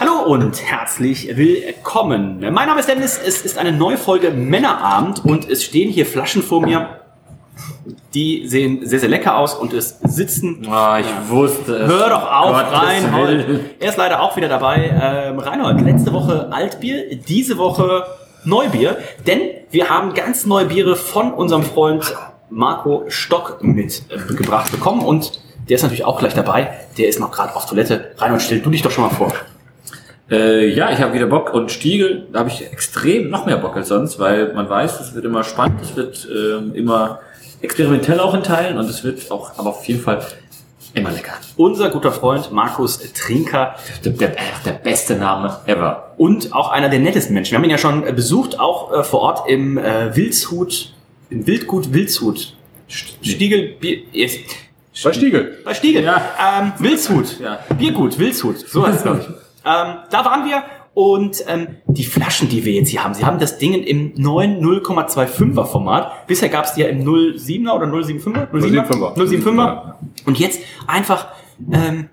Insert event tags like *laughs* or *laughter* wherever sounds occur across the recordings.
Hallo und herzlich willkommen. Mein Name ist Dennis, es ist eine neue Folge Männerabend und es stehen hier Flaschen vor mir. Die sehen sehr, sehr lecker aus und es sitzen. Ah, ich wusste es. Hör doch auf, Gottes Reinhold. Willen. Er ist leider auch wieder dabei. Ähm, Reinhold, letzte Woche Altbier, diese Woche Neubier, denn wir haben ganz neue Biere von unserem Freund Marco Stock mitgebracht bekommen und der ist natürlich auch gleich dabei. Der ist noch gerade auf Toilette. Reinhold, stell du dich doch schon mal vor. Äh, ja, ich habe wieder Bock und Stiegel, da habe ich extrem noch mehr Bock als sonst, weil man weiß, es wird immer spannend, es wird ähm, immer experimentell auch in Teilen und es wird auch, aber auf jeden Fall immer lecker. Unser guter Freund Markus Trinker Der, der, der beste Name ever. und auch einer der nettesten Menschen. Wir haben ihn ja schon besucht, auch äh, vor Ort im äh, Wildshut, im Wildgut Wildshut. St- Stiegel, Bier, yes. Bei Stiegel. Bei Stiegel. Ja. Ähm, Wildshut. Ja. Biergut, Wildshut. So heißt es, glaube ich. *laughs* ähm, da waren wir und ähm, die Flaschen, die wir jetzt hier haben, sie haben das Ding im neuen 0,25er Format. Bisher gab es die ja im 07er oder 075er? 075er. 075er. Ja. Und jetzt einfach, ähm,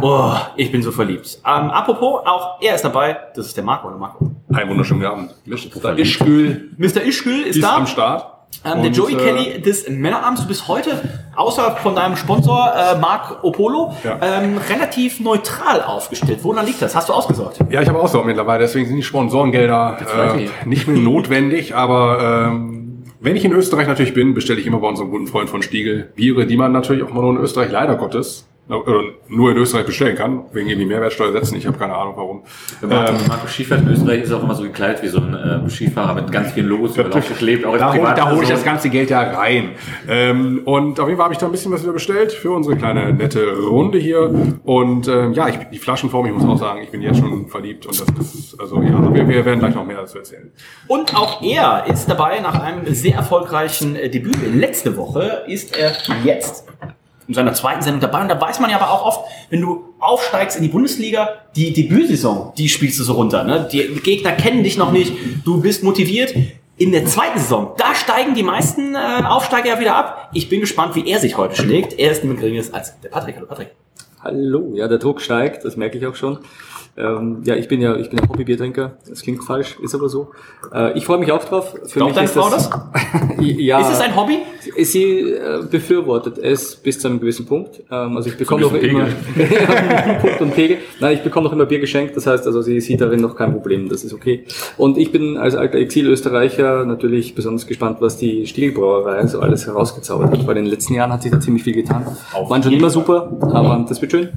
oh, ich bin so verliebt. Ähm, apropos, auch er ist dabei. Das ist der Marco, oder Marco? Ein wunderschönen Abend. Mr. Ischgül Mr. Ischgül ist, ist da. am Start. Ähm, der Joey äh, Kelly des Männerabends. Du bist heute, außer von deinem Sponsor äh, Marc Opolo, Ja. ähm, relativ neutral aufgestellt. Woran liegt das? Hast du ausgesorgt? Ja, ich habe so mittlerweile, deswegen sind die Sponsorengelder äh, nicht mehr notwendig, aber ähm, wenn ich in Österreich natürlich bin, bestelle ich immer bei unserem guten Freund von Stiegel Biere, die man natürlich auch mal nur in Österreich leider Gottes nur in Österreich bestellen kann, wegen irgendwie Mehrwertsteuersätzen, ich habe keine Ahnung warum. Wenn Marco, Marco Skifährt in Österreich ist auch immer so gekleidet wie so ein ähm, Skifahrer mit ganz vielen Logos über aufgeklebt. Auch als Da hole da hol ich das ganze Geld ja rein. Ähm, und auf jeden Fall habe ich da ein bisschen was wieder bestellt für unsere kleine nette Runde hier. Und ähm, ja, ich, die Flaschenform, ich muss auch sagen, ich bin jetzt schon verliebt. Und das ist, also ja, wir, wir werden gleich noch mehr dazu erzählen. Und auch er ist dabei nach einem sehr erfolgreichen äh, Debüt. Letzte Woche ist er jetzt in seiner zweiten Sendung dabei. Und da weiß man ja aber auch oft, wenn du aufsteigst in die Bundesliga, die Debütsaison, die spielst du so runter. Ne? Die Gegner kennen dich noch nicht, du bist motiviert. In der zweiten Saison, da steigen die meisten äh, Aufsteiger ja wieder ab. Ich bin gespannt, wie er sich heute schlägt. Er ist niemand geringeres als der Patrick. Hallo Patrick. Hallo, ja, der Druck steigt, das merke ich auch schon. Ähm, ja, ich bin ja, ich bin ja Hobbybiertrinker. Das klingt falsch, ist aber so. Äh, ich freue mich auch drauf. Für Glaubt deine Frau das? *laughs* ja. Ist es ein Hobby? Sie äh, befürwortet es bis zu einem gewissen Punkt. Ähm, also ich bekomme noch immer *laughs* Punkt und Pegel. Nein, ich bekomme noch immer Bier geschenkt. Das heißt, also sie sieht darin noch kein Problem. Das ist okay. Und ich bin als alter Exil-Österreicher natürlich besonders gespannt, was die Stiegelbrauerei so alles herausgezaubert hat. Weil in den letzten Jahren hat sich da ziemlich viel getan. Waren schon immer super, aber das wird schön.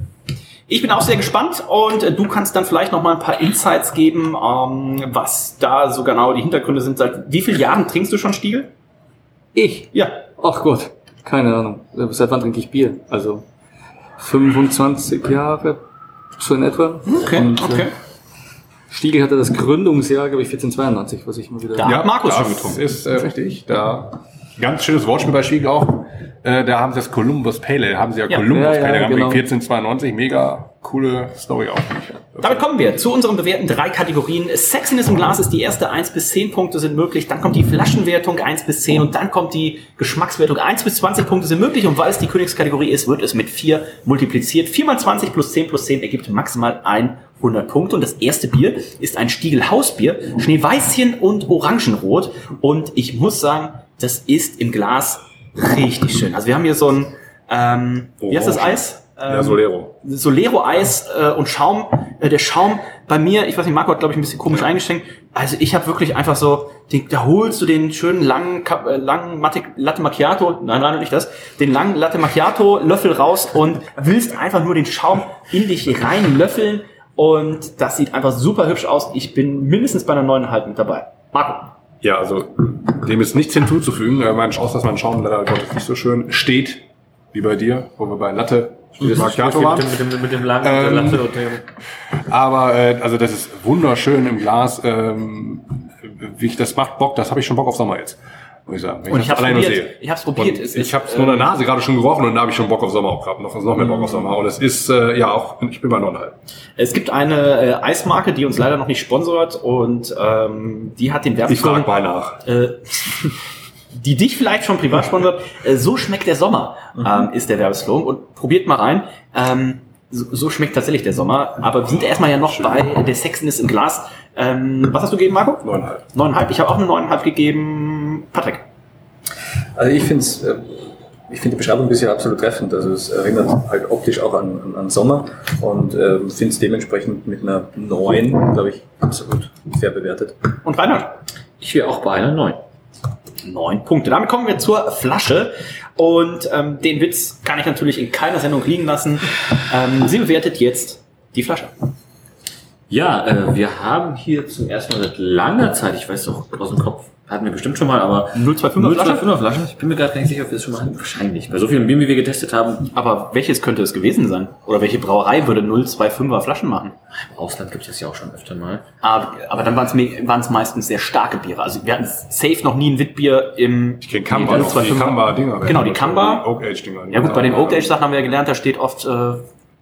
Ich bin auch sehr gespannt und äh, du kannst dann vielleicht noch mal ein paar Insights geben, ähm, was da so genau die Hintergründe sind. Seit wie vielen Jahren trinkst du schon Stiegel? Ich? Ja. Ach Gott, keine Ahnung. Seit wann trinke ich Bier? Also 25 Jahre, so in etwa. Okay, Und, okay. Äh, Stiegel hatte das Gründungsjahr, glaube ich, 1492, was ich mal wieder... Da hat Markus schon das getrunken. ist äh, richtig. Da ganz schönes Wortspiel bei Stiegel auch. Äh, da haben sie das Columbus Pale Ale, haben sie ja, Ja. Columbus Ja, ja, Pale Ale gehabt, genau. wegen 1492. Mega coole Story auch. Damit kommen wir zu unseren bewährten drei Kategorien. Sexiness im Glas ist die erste, 1 bis 10 Punkte sind möglich. Dann kommt die Flaschenwertung 1 bis 10 und dann kommt die Geschmackswertung 1 bis 20 Punkte sind möglich. Und weil es die Königskategorie ist, wird es mit 4 multipliziert. 4 mal 20 plus 10 plus 10 ergibt maximal 100 Punkte. Und das erste Bier ist ein Stiegel Hausbier, Schneeweißchen und Orangenrot. Und ich muss sagen, das ist im Glas richtig schön. Also wir haben hier so ein, ähm, wie heißt das. Eis? Ja, Ähm, Solero. Solero-Eis äh, und Schaum. Äh, der Schaum bei mir, ich weiß nicht, Marco hat glaube ich ein bisschen komisch eingeschenkt. Also ich habe wirklich einfach so, den, da holst du den schönen langen, äh, langen Matte, Latte Macchiato, nein, nein, nicht das, den langen Latte Macchiato Löffel raus und willst einfach nur den Schaum in dich rein löffeln und das sieht einfach super hübsch aus. Ich bin mindestens bei einer neuneinhalb mit dabei. Marco. Ja, also dem ist nichts hinzuzufügen. Äh, Mein, außer dass mein Schaum leider Gottes nicht so schön steht wie bei dir, wo wir bei Latte mit, dem, mit, dem, mit dem langen Ähm, Latte und dem, Aber äh, also das ist wunderschön im Glas. Ähm, wie ich, das macht Bock. Das habe ich schon Bock auf Sommer jetzt. Muss ich sagen. Wenn Und ich hab's alleine probiert. sehe. Ich hab's probiert. Und Es ich ist, habe es nur in der Nase gerade schon gerochen und da habe ich schon Bock auf Sommer auch gehabt. Noch, noch mehr Bock auf Sommer. Und es ist äh, ja auch. Ich bin bei 9,5. Es gibt eine äh, Eismarke, die uns leider noch nicht sponsort und ähm, die hat den Ich Werbeslogan, frage mal nach. äh, *laughs* die dich vielleicht schon privat sponsert. Äh, so schmeckt der Sommer, Mhm. ähm, ist der Werbeslogan. Und probiert mal rein. Ähm, so, schmeckt tatsächlich der Sommer. Aber wir sind erstmal ja noch bei der Sexiness im Glas. Ähm, was hast du gegeben, Marco? 9,5. Neuneinhalb. Ich habe auch eine neuneinhalb gegeben. Patrick. Also ich finde es, ich finde die Beschreibung bisher absolut treffend. Also es erinnert halt optisch auch an, an, an Sommer und ähm, finde es dementsprechend mit einer 9, glaube ich, absolut fair bewertet. Und Reinhard. ich wäre auch bei einer 9. Neun Punkte. Damit kommen wir zur Flasche. Und ähm, den Witz kann ich natürlich in keiner Sendung liegen lassen. Ähm, *laughs* sie bewertet jetzt die Flasche. Ja, äh, wir haben hier zum ersten Mal seit langer Zeit, ich weiß doch aus dem Kopf, hatten wir bestimmt schon mal, aber 025er Flasche? 025er Flasche. Ich bin mir gerade gar nicht sicher, ob wir das schon mal hatten. Wahrscheinlich. Bei so vielen Bieren, wie wir getestet haben, Aber welches könnte es gewesen sein? Oder welche Brauerei würde 025er Flaschen machen? im Ausland gibt es das ja auch schon öfter mal. Aber, aber dann waren es meistens sehr starke Biere. Also wir hatten safe noch nie ein Witbier im... Ich kenne Kamba. Die 025er. Kamba-Dinger. Genau, die Kamba. Oak Age-Dinger. Ja gut, bei den Oak Age Sachen haben wir ja gelernt, da steht oft äh,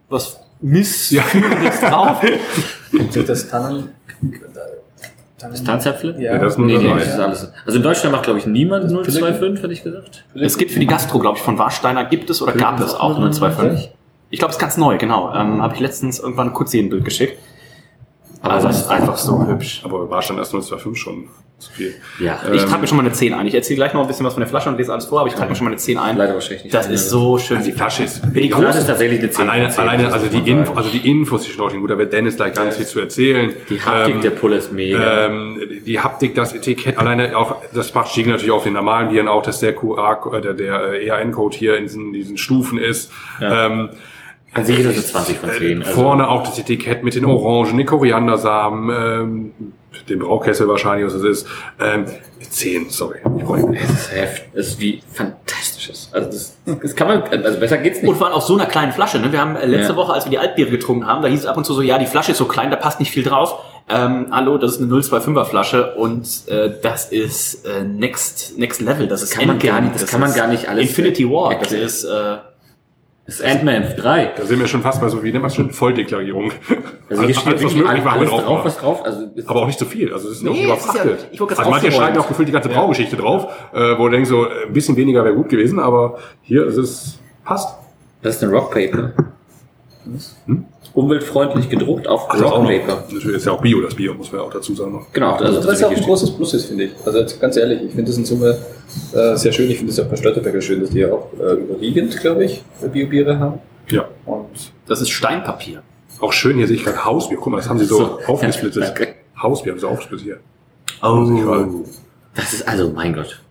was Missfühliges *laughs* drauf. *laughs* Sind das Tannen? Das Tanzäpfel? Ja. das Nee, nee, das ist alles. Also in Deutschland macht, glaube ich, niemand 025, hätte ich gesagt. Es gibt für die Gastro, glaube ich, von Warsteiner gibt es oder gab es auch 025. Ich glaube, es ist ganz neu, genau. Ähm, Habe ich letztens irgendwann kurz hier ein Bild geschickt. Also das ist einfach so hübsch. Aber war schon erst 025 schon zu viel. Ja, Ich trage mir schon mal eine 10 ein. Ich erzähle gleich noch ein bisschen was von der Flasche und lese alles vor, aber ich trage mir schon mal eine 10 ein. Leider wahrscheinlich nicht. Das ist so schön. Die Flasche ist Die ist große. tatsächlich eine 10. Alleine, alleine also, die Info, also die Infos, die Schnorcheln, gut, da wird Dennis gleich ganz viel zu erzählen. Die Haptik Ähm, der Pulle ist mega. ähm, die Haptik, das Etikett, alleine auch, das macht Stiegel natürlich auf den normalen Bieren auch, dass der QR, äh, der, der äh, ERN-Code hier in diesen, diesen Stufen ist. Ähm, An sich ist das eine 20 von 10. Also, Vorne auch das Etikett mit den Orangen, den Koriandersamen, ähm, den Braukessel wahrscheinlich, was es ist. Ähm, 10, sorry. Ich brauche es ist heft, es ist wie fantastisches. Also das, das kann man, also besser geht's Und nicht. vor allem auf so einer kleinen Flasche. Ne? Wir haben äh, letzte Ja. Woche, als wir die Altbiere getrunken haben, da hieß es ab und zu so, ja, die Flasche ist so klein, da passt nicht viel drauf. Ähm, hallo, das ist eine 025er Flasche und äh, das ist äh, next next level. Das ist kann man gar nicht- das kann man gar nicht alles Infinity War. Das ist äh, Das ist Ant-Man 3. Da sind wir schon fast bei so, wie nennt man es schon, Volldeklarierung. Also hier steht wirklich möglich alles, war, alles drauf, drauf. was drauf. Also Aber auch nicht zu viel. Also es ist Nee, ist überfrachtet. ja- ich wollte gerade also manche schreiben auch gefühlt die ganze Braugeschichte drauf, äh, wo du denkst, so ein bisschen weniger wäre gut gewesen, aber hier ist es passt. das ist ein Rockpaper. Umweltfreundlich gedruckt auf Ach. Rockpaper. Natürlich ist ja auch Bio, das Bio muss man ja auch dazu sagen noch. Genau, also Was das ja auch ist ein großes Plus ist, finde ich. Also jetzt ganz ehrlich, ich finde das in Summe äh, sehr schön. Ich finde es auch bei Störteberger schön, dass die ja auch äh, überwiegend, glaube ich, Biobiere haben. Ja. Und das ist Steinpapier. Auch schön, hier sehe ich gerade Hausbier. Guck mal, das haben sie so, So. aufgesplittet. Ja, okay. Hausbier haben sie aufgesplittet hier. Oh. Das ist also, mein Gott.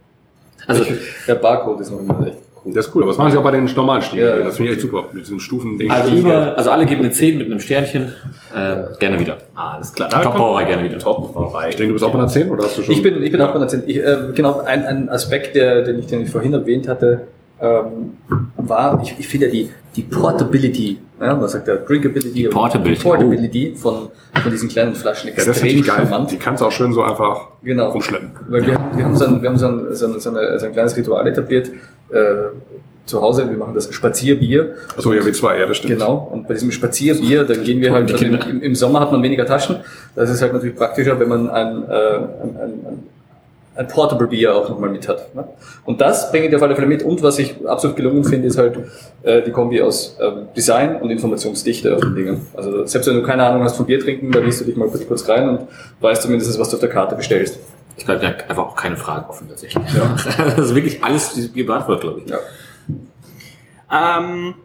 Also, der Barcode ist noch immer echt cool. Das ist cool, aber das machen sie auch bei den normalen Stiefeln. Ja. Das finde ich echt super. Mit diesen Stufen. also, über, also alle geben eine 10 mit einem Sternchen. Äh, gerne wieder. Alles klar. Top Brauerei gerne wieder. Top Ich denke, du bist auch bei einer 10 oder hast du schon? Ich bin, ich bin auch bei einer 10. Ich, äh, genau, ein, ein Aspekt, der, den, ich, den ich vorhin erwähnt hatte, ähm, war, ich, ich finde ja die, die Portability, ja, man sagt ja Drinkability, aber Portability, die Portability von, von diesen kleinen Flaschen ja, das ist extrem geil. charmant. Die kannst du auch schön so einfach Genau. rumschleppen. Weil wir, haben- wir haben so ein, wir haben so ein, so ein, so ein kleines Ritual etabliert, zu Hause, wir machen das Spazierbier. Achso, ja, wie zwei, ja, das stimmt. Genau, und bei diesem Spazierbier, dann gehen wir halt, also im, im- Sommer hat man weniger Taschen. Das ist halt natürlich praktischer, wenn man ein, äh, ein, ein, ein, Portable Bier auch nochmal mit hat. Ne? Und das bringe ich auf alle Fälle mit. Und was ich absolut gelungen finde, ist halt äh, die Kombi aus ähm, Design und Informationsdichte auf den Dingen. Also selbst wenn du keine Ahnung hast von Bier trinken, da liest du dich mal kurz, kurz rein und weißt zumindest, was du auf der Karte bestellst. Ich glaube, da einfach auch keine Fragen offen tatsächlich. Ja. *laughs* Das ist wirklich alles beantwortet, glaube ich. Ja. Ähm,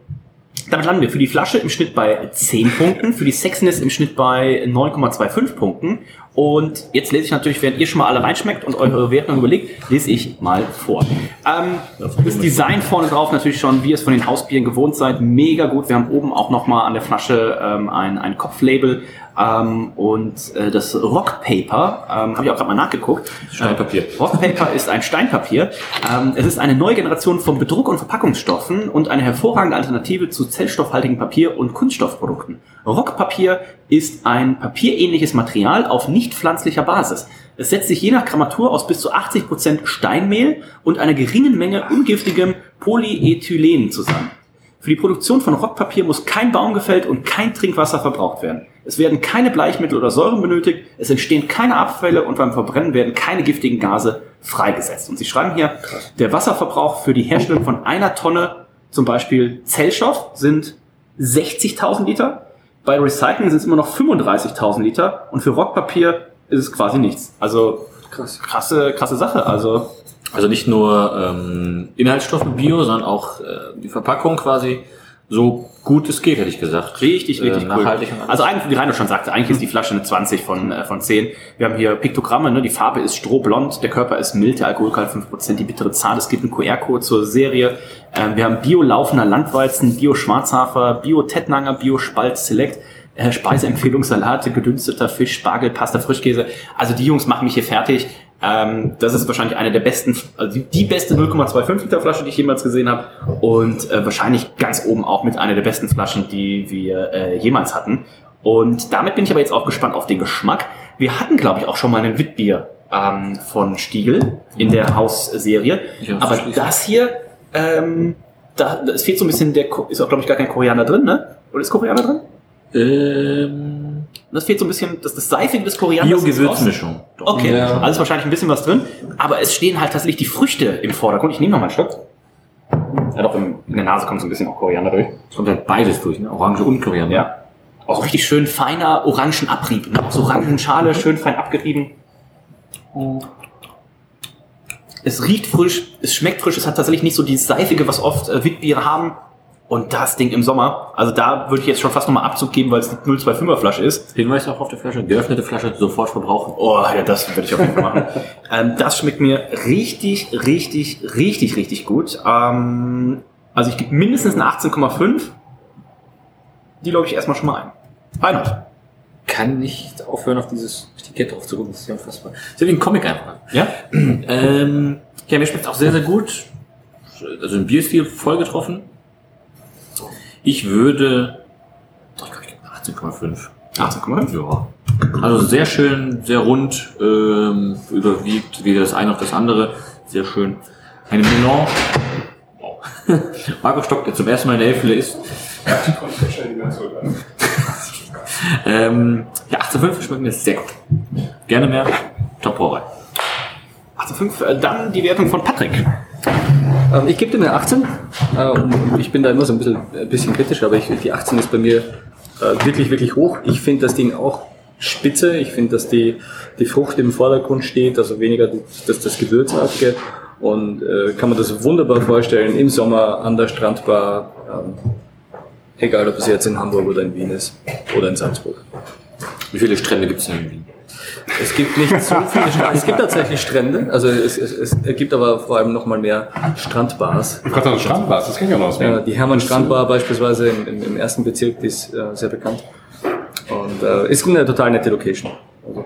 damit landen wir für die Flasche im Schnitt bei 10 Punkten, für die Sexiness im Schnitt bei 9,25 Punkten. Und jetzt lese ich natürlich, während ihr schon mal alle reinschmeckt und eure Wertung überlegt, lese ich mal vor. Ähm, das Design vorne drauf natürlich schon, wie ihr es von den Hausbieren gewohnt seid, mega gut. Wir haben oben auch nochmal an der Flasche ähm, ein, ein Kopflabel. Ähm, und äh, das Rock Paper, ähm, habe ich auch gerade mal nachgeguckt. Steinpapier. Äh, Rock Paper ist ein Steinpapier. Ähm, es ist eine neue Generation von Bedruck- und Verpackungsstoffen und eine hervorragende Alternative zu zellstoffhaltigem Papier und Kunststoffprodukten. Rockpapier ist ein papierähnliches Material auf nicht pflanzlicher Basis. Es setzt sich je nach Grammatur aus bis zu 80% Steinmehl und einer geringen Menge ungiftigem Polyethylen zusammen. Für die Produktion von Rockpapier muss kein Baum gefällt und kein Trinkwasser verbraucht werden. Es werden keine Bleichmittel oder Säuren benötigt, es entstehen keine Abfälle und beim Verbrennen werden keine giftigen Gase freigesetzt. Und Sie schreiben hier, der Wasserverbrauch für die Herstellung von einer Tonne, zum Beispiel Zellstoff, sind 60.000 Liter. Bei Recycling sind es immer noch 35.000 Liter und für Rockpapier ist es quasi nichts. Also krasse, krasse Sache. Also Also nicht nur ähm, Inhaltsstoffe Bio, sondern auch äh, die Verpackung quasi so gut es geht, hätte ich gesagt. Richtig, richtig äh, cool. nachhaltig. alles. Also eigentlich, wie Rainer schon sagte, eigentlich ist die Flasche eine 20 von, äh, von 10. Wir haben hier Piktogramme, ne? die Farbe ist strohblond, der Körper ist mild, der Alkoholgehalt 5%, die bittere Zahl, es gibt einen QR-Code zur Serie. Ähm, wir haben Bio-laufender Landweizen, Bio-Schwarzhafer, Bio-Tettnanger, Bio-Spalt Select, äh, Speiseempfehlung, Salate, gedünsteter Fisch, Spargel, Pasta, Frischkäse. Also die Jungs machen mich hier fertig. Ähm, das ist wahrscheinlich eine der besten, also die, beste 0,25 Liter Flasche, die ich jemals gesehen habe. Und äh, wahrscheinlich ganz oben auch mit einer der besten Flaschen, die wir äh, jemals hatten. Und damit bin ich aber jetzt auch gespannt auf den Geschmack. Wir hatten, glaube ich, auch schon mal ein Witbier ähm, von Stiegel in der Hausserie. Ja, aber das hier, ähm, da, es fehlt so ein bisschen der, ist auch, glaube ich, gar kein Koriander drin, ne? Oder ist Koriander drin? ähm, Das fehlt so ein bisschen, das, das Seifige des Korianders. Bio-Gewürzmischung. Okay, also ist wahrscheinlich ein bisschen was drin, aber es stehen halt tatsächlich die Früchte im Vordergrund. Ich nehme noch mal einen Schluck. Ja, doch, in der Nase kommt so ein bisschen auch Koriander durch. Es kommt halt beides durch, ne? Orange und Koriander. Ja. Auch richtig schön feiner Orangenabrieb. Ne? Auch so Orangenschale, schön fein abgerieben. Es riecht frisch, es schmeckt frisch, es hat tatsächlich nicht so dieses Seifige, was oft äh, Witbiere haben. Und das Ding im Sommer, also da würde ich jetzt schon fast nochmal Abzug geben, weil es eine 025er Flasche ist. Hinweis auch auf der Flasche, geöffnete Flasche sofort verbrauchen. Oh, ja, das werde ich auf jeden Fall machen. *laughs* ähm, das schmeckt mir richtig, richtig, richtig, richtig gut. Ähm, also ich gebe mindestens eine 18,5. Die logge ich erstmal schon mal ein. Reinhard. Kann nicht aufhören, auf dieses Etikett drauf zu gucken. Das ist ja unfassbar. Das ist ja wie ein Comic einfach. Ja? Ähm, ja, mir schmeckt auch sehr, sehr gut. Also im Bierstil voll getroffen. Ich würde. Doch, ich glaube, ich gebe 18,5. 18,5? Ja. Also sehr schön, sehr rund, ähm, überwiegt weder das eine noch das andere. Sehr schön. Eine Melange. *laughs* Marco Stock, der zum ersten Mal in der Hälfte ist. ähm, ja, 18,5 schmeckt mir sehr gut. Gerne mehr. Top Brauerei. 18,5. Äh, dann die Wertung von Patrick. Ähm, ich gebe dir eine 18. Äh, ich bin da immer so ein bisschen, ein bisschen kritisch, aber ich, die 18 ist bei mir äh, wirklich, wirklich hoch. Ich finde das Ding auch spitze. Ich finde, dass die, die Frucht im Vordergrund steht, also weniger das, das Gewürzartige. Und äh, kann man das wunderbar vorstellen im Sommer an der Strandbar. Ähm, egal, ob es jetzt in Hamburg oder in Wien ist oder in Salzburg. Wie viele Strände gibt es denn in Wien? Es gibt nicht so viele Strände. Es gibt tatsächlich Strände, also es, es, es gibt aber vor allem noch mal mehr Strandbars. Ich gerade Strandbars, das kenne ich auch noch aus Ja, die Hermann Strandbar beispielsweise im, im, im ersten Bezirk, die ist äh, sehr bekannt. Und äh, ist eine total nette Location. Also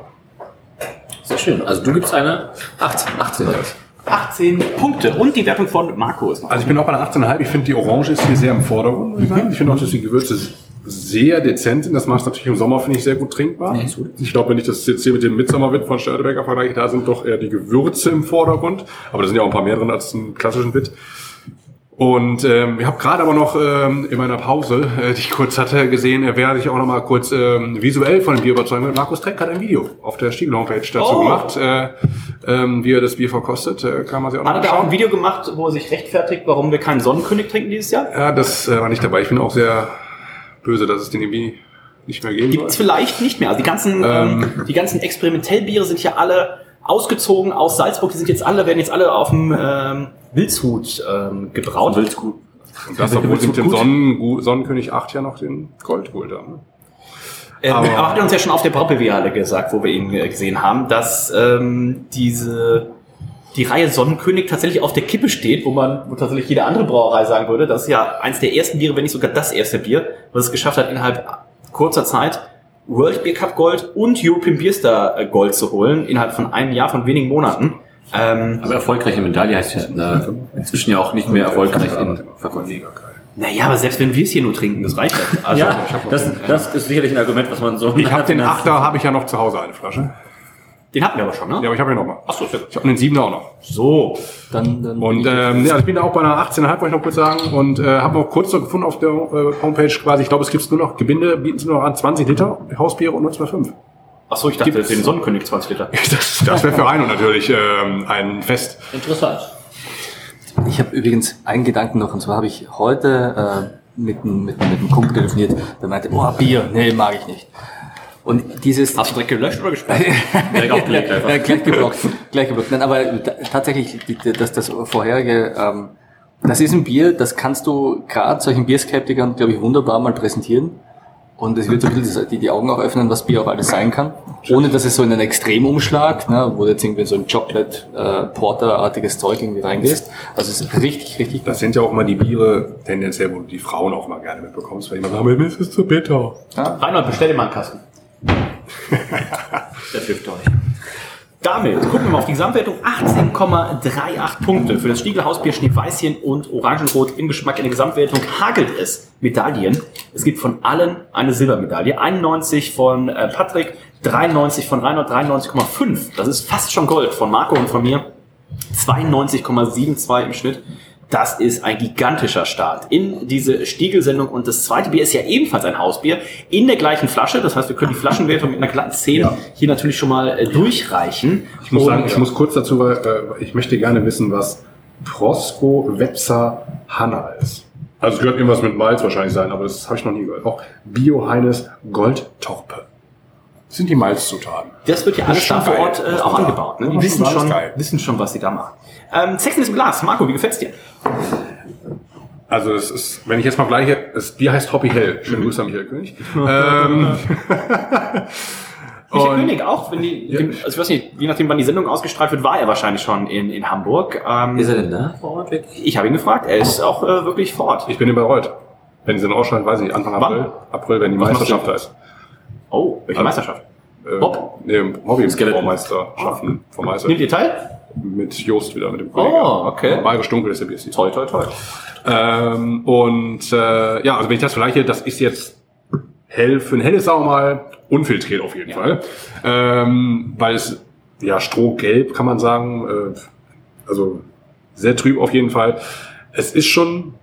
Sehr schön. Also du gibst eine 18, 18 Jahres. 18 Punkte. Und die Wertung von Marco ist noch. Also ich bin auch bei einer 18,5. Ich finde, die Orange ist hier sehr im Vordergrund. Ich finde auch, dass die Gewürze sehr dezent sind. Das macht es natürlich im Sommer, finde ich, sehr gut trinkbar. Ich glaube, wenn ich das jetzt hier mit dem Midsommerwit von Störtebecker vergleiche, da sind doch eher die Gewürze im Vordergrund. Aber da sind ja auch ein paar mehr drin als einen klassischen Wit. Und ähm, ich habe gerade aber noch ähm, in meiner Pause, äh, die ich kurz hatte, gesehen, äh, werde ich auch noch mal kurz ähm, visuell von dem Bier überzeugen. Markus Treck hat ein Video auf der Stiegel-Homepage dazu Oh. gemacht, äh, ähm, wie er das Bier verkostet. Äh, kann man sich auch Hat er da auch ein Video gemacht, wo er sich rechtfertigt, warum wir keinen Sonnenkönig trinken dieses Jahr? Ja, das äh, war nicht dabei. Ich bin auch sehr böse, dass es den irgendwie nicht mehr geben Gibt es vielleicht nicht mehr. Also die ganzen, ähm, die ganzen Experimentellbiere sind ja alle ausgezogen aus Salzburg. Die sind jetzt alle, werden jetzt alle auf dem ähm, Wildshut ähm, gebraut. Wildshut. Und das, obwohl sie mit dem Sonnen Sonnenkönig 8 ja noch den Gold geholt haben. ne? Ähm, Aber- aber hat er uns ja schon auf der Braubewehhalle gesagt, wo wir ihn äh, gesehen haben, dass ähm, diese die Reihe Sonnenkönig tatsächlich auf der Kippe steht, wo man, wo tatsächlich jede andere Brauerei sagen würde, das ist ja eins der ersten Biere, wenn nicht sogar das erste Bier, was es geschafft hat, innerhalb kurzer Zeit World Beer Cup Gold und European Beer Star äh, Gold zu holen, innerhalb von einem Jahr, von wenigen Monaten. Ähm, Aber erfolgreiche Medaille heißt ja äh, inzwischen ja auch nicht mehr erfolgreich in Verkäufen. Naja, aber selbst wenn wir es hier nur trinken, das reicht ja. Also, Ja, das, das ist sicherlich ein Argument, was man so. Ich habe den Achter, habe ich ja noch zu Hause eine Flasche. Den hatten wir aber schon, ne? Ja, aber ich habe ja noch mal. Achso. Ich habe den Siebener auch noch. So. Dann, dann Und ähm, ja, ich bin da auch bei einer 18,5, wollte ich noch kurz sagen. Und äh, habe noch kurz noch gefunden auf der äh, Homepage quasi, ich glaube, es gibt nur noch Gebinde, bieten sie nur noch an 20 Liter Hausbiere und 0,25. Achso, ich dachte, den Sonnenkönig 20 Liter. *laughs* Das, das wäre für einen natürlich ähm, ein Fest. Interessant. Ich habe übrigens einen Gedanken noch, und zwar habe ich heute äh, mit, einem- mit, einem- mit einem Kumpel telefoniert, der meinte, oh, Bier, nee, mag ich nicht. Und dieses... Hast du direkt gelöscht oder gesperrt? *laughs* Direkt aufgelegt einfach. Ja, gleich geblockt, gleich geblockt. Nein, aber ta- tatsächlich, das, das vorherige, ähm, das ist ein Bier, das kannst du gerade solchen Bierskeptikern, glaube ich, wunderbar mal präsentieren. Und es wird so ein bisschen die, die Augen auch öffnen, was Bier auch alles sein kann. Ohne dass es so in einen Extremumschlag, ne, wo du jetzt irgendwie so ein Chocolate äh, Porter-artiges Zeug irgendwie reingehst. Also es ist richtig, richtig gut. Das sind ja auch immer die Biere tendenziell, wo du die Frauen auch mal gerne mitbekommst, weil die immer sagen, mir ist es zu bitter. Reinhold, bestell dir mal einen Kasten. *laughs* das hilft euch. Damit gucken wir mal auf die Gesamtwertung. 18,38 Punkte für das Stiegelhausbier Schneeweißchen und Orangenrot im Geschmack. In der Gesamtwertung hagelt es Medaillen. Es gibt von allen eine Silbermedaille. 91 von äh, Patrick, 93 von Reinhold, 93,5. Das ist fast schon Gold von Marco und von mir. 92,72 im Schnitt. Das ist ein gigantischer Start in diese Stiegelsendung. Und das zweite Bier ist ja ebenfalls ein Hausbier in der gleichen Flasche. Das heißt, wir können die Flaschenwertung mit einer glatten 10 hier natürlich schon mal äh, durchreichen. Ich muss Und, sagen, ich muss kurz dazu, weil äh, ich möchte gerne wissen, was Prosko Wetzer Hanna ist. Also es gehört irgendwas mit Malz wahrscheinlich sein, aber das habe ich noch nie gehört. Auch Bio Heines Goldtorpe. Sind die Malzzutaten. Das wird ja alles schon vor. Ort äh, auch angebaut. Ne? Die wissen schon, wissen schon, was sie da machen. Ähm, Sexiness im Glas. Marco, wie gefällt's dir? Also es ist, wenn ich jetzt mal gleiche, das Bier heißt Hoppy Hell. Schönen Grüße an Michael König. *laughs* ähm, Michael Und- König auch, wenn die, dem, also ich weiß nicht, je nachdem wann die Sendung ausgestrahlt wird, war er wahrscheinlich schon in, in Hamburg. Ähm, Ist er denn da vor Ort wirklich? ich habe ihn gefragt, er ist auch äh, wirklich vor Ort. ich bin in Bayreuth. Wenn sie den ausschalten, weiß ich nicht, Anfang? April. April, wenn die Was Meisterschaft da ist. Oh, welche Also- Meisterschaft? Äh, Bob? Nee, hobby Skeleton. Meisterschaften vom Meister. Nehmt ihr teil? Mit Jost wieder, mit dem Oh, okay. Bayerisch Dunkel ist der BSC. Toll, toll, toll. Ähm, und äh, ja, also wenn ich das vergleiche, das ist jetzt hell für ein helles, wir mal, unfiltriert auf jeden Fall. Ähm, weil es ja strohgelb kann man sagen, äh, also sehr trüb auf jeden Fall. Es ist schon,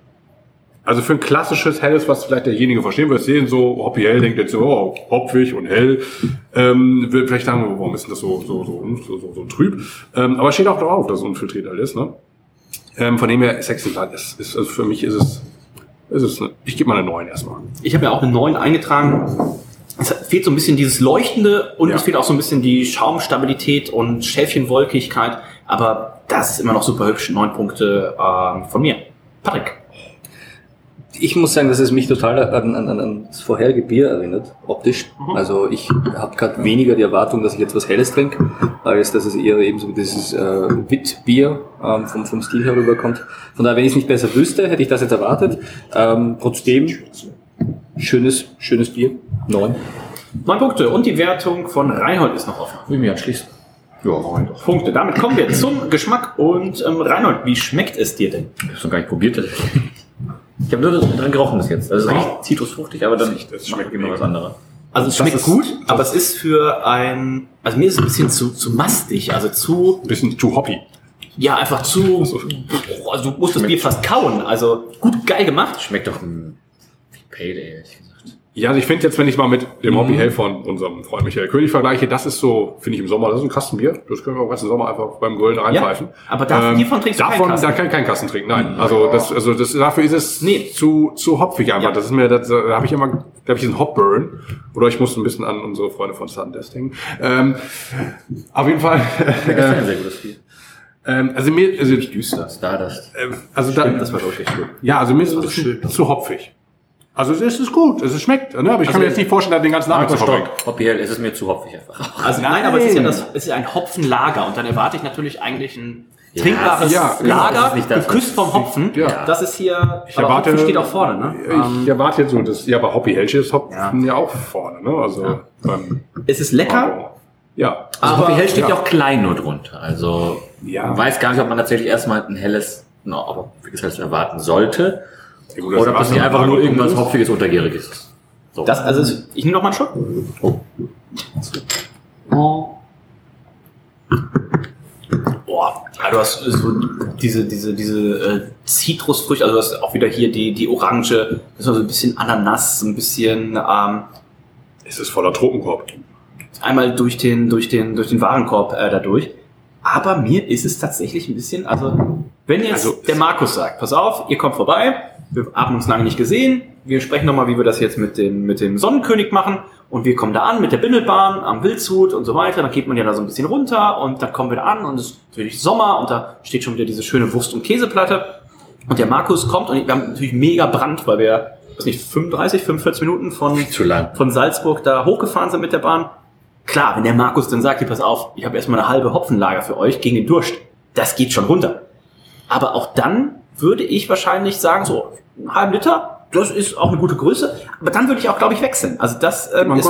also für ein klassisches helles, was vielleicht derjenige verstehen wird, sehen so Hoppy hell denkt jetzt so, oh, hopfig und hell, ähm, will vielleicht sagen, warum ist denn das so so so so, so, so trüb? Ähm, aber steht auch drauf, dass es unfiltriert halt ist, ne? Ähm, von dem her, Sexy Blood ist, ist also für mich ist es, ist es eine, ich gebe mal eine 9 erstmal. Ich habe ja auch eine 9 eingetragen. Es fehlt so ein bisschen dieses Leuchtende und Ja. es fehlt auch so ein bisschen die Schaumstabilität und Schäfchenwolkigkeit. Aber das ist immer noch super hübsch. 9 Punkte ähm, von mir. Patrick. Ich muss sagen, dass es mich total an, an, an das vorherige Bier erinnert, optisch. Also ich habe gerade weniger die Erwartung, dass ich jetzt was Helles trinke, als dass es eher eben so wie dieses äh, Witbier ähm, vom, vom Stil herüberkommt. Von daher, wenn ich es nicht besser wüsste, hätte ich das jetzt erwartet. Ähm, trotzdem, schönes, schönes Bier. Neun. 9 Punkte und die Wertung von Reinhold ist noch offen. Will mich anschließen. Ja, 9. Punkte. Damit kommen wir zum Geschmack und ähm, Reinhold, wie schmeckt es dir denn? Ich habe es noch gar nicht probiert. *laughs* Ich habe nur dran gerochen bis jetzt. Also es riecht zitrusfruchtig, aber dann Das schmeckt schmeckt immer was anderes. Also es schmeckt gut, aber es ist für ein, also mir ist es ein bisschen zu, zu mastig, also zu, Bisschen too hoppy. ja einfach zu, *laughs* also du musst das Bier fast kauen, also gut geil gemacht. Schmeckt doch ein Pale Ale, ehrlich gesagt. Ja, also ich finde jetzt, wenn ich mal mit dem Hobby Hell von unserem Freund Michael König vergleiche, das ist so, finde ich im Sommer, das ist ein Kastenbier. Das können wir auch ganzen Sommer einfach beim Grillen reinpfeifen. Ähm, aber davon- hiervon trinkst du keinen davon, Kasten. Da kann ich keinen Kasten trinken, nein. Also das, also das, dafür ist es Nee. zu, zu hopfig einfach. Ja. Das ist mir, das, da habe ich immer, da habe ich diesen Hopburn. Oder ich muss ein bisschen an unsere Freunde von Death denken. Ähm, auf jeden Fall. *laughs* Das ist ein sehr gutes Bier. ähm, also mir, also, Düster. Stardust. ähm, also da, Das war wirklich echt gut. ja, also mir ist es ein bisschen zu hopfig. Also es ist gut, es schmeckt, ne? aber ich kann mir jetzt nicht vorstellen, den ganzen Abend zu Ale, es ist mir zu hopfig einfach. Also nein, aber es ist ja das, es ist ja ein Hopfenlager und dann erwarte ich natürlich eigentlich ein trinkbares ja, Lager, das das, geküsst vom Hopfen. Ja. Das ist hier, Ich aber erwarte, Hopfen steht auch vorne, ne? Ich erwarte jetzt so, dass, ja, aber Hoppy Helch ist Hopfen ja. Ja. auch vorne, ne? Also, beim, Es ist lecker, ja. Also Aber- Hoppy Hell steht ja ja. auch klein nur drunter. Also Ja. man weiß gar nicht, ob man tatsächlich erstmal ein helles, no, aber wie gesagt, erwarten sollte. Ja, gut, Oder ob das nicht einfach nur irgendwas Hopfiges, Untergäriges ist. So. das, also es- ich nehme noch mal einen Schluck. Boah, ja, du hast so diese, diese, diese äh, Zitrusfrüchte, also du hast auch wieder hier die, die Orange, das ist so ein bisschen Ananas, so ein bisschen ähm, Es ist voller Tropenkorb. einmal durch den, durch den, durch den Warenkorb äh, dadurch. Aber mir ist es tatsächlich ein bisschen, also wenn jetzt Also- der Markus sagt, pass auf, ihr kommt vorbei, wir haben uns lange nicht gesehen, wir sprechen nochmal, wie wir das jetzt mit dem, mit dem Sonnenkönig machen. Und wir kommen da an mit der Bimmelbahn am Wildshut und so weiter, dann geht man ja da so ein bisschen runter und dann kommen wir da an und es ist natürlich Sommer und da steht schon wieder diese schöne Wurst- und Käseplatte. Und der Markus kommt und wir haben natürlich mega Brand, weil wir, weiß nicht, 35, 45 Minuten von, von Salzburg da hochgefahren sind mit der Bahn. Klar, wenn der Markus dann sagt, hier, pass auf, ich habe erstmal eine halbe Hopfenlager für euch gegen den Durst, das geht schon runter. Aber auch dann würde ich wahrscheinlich sagen, so einen halben Liter, das ist auch eine gute Größe. Aber dann würde ich auch, glaube ich, wechseln. Also das ähm, ist.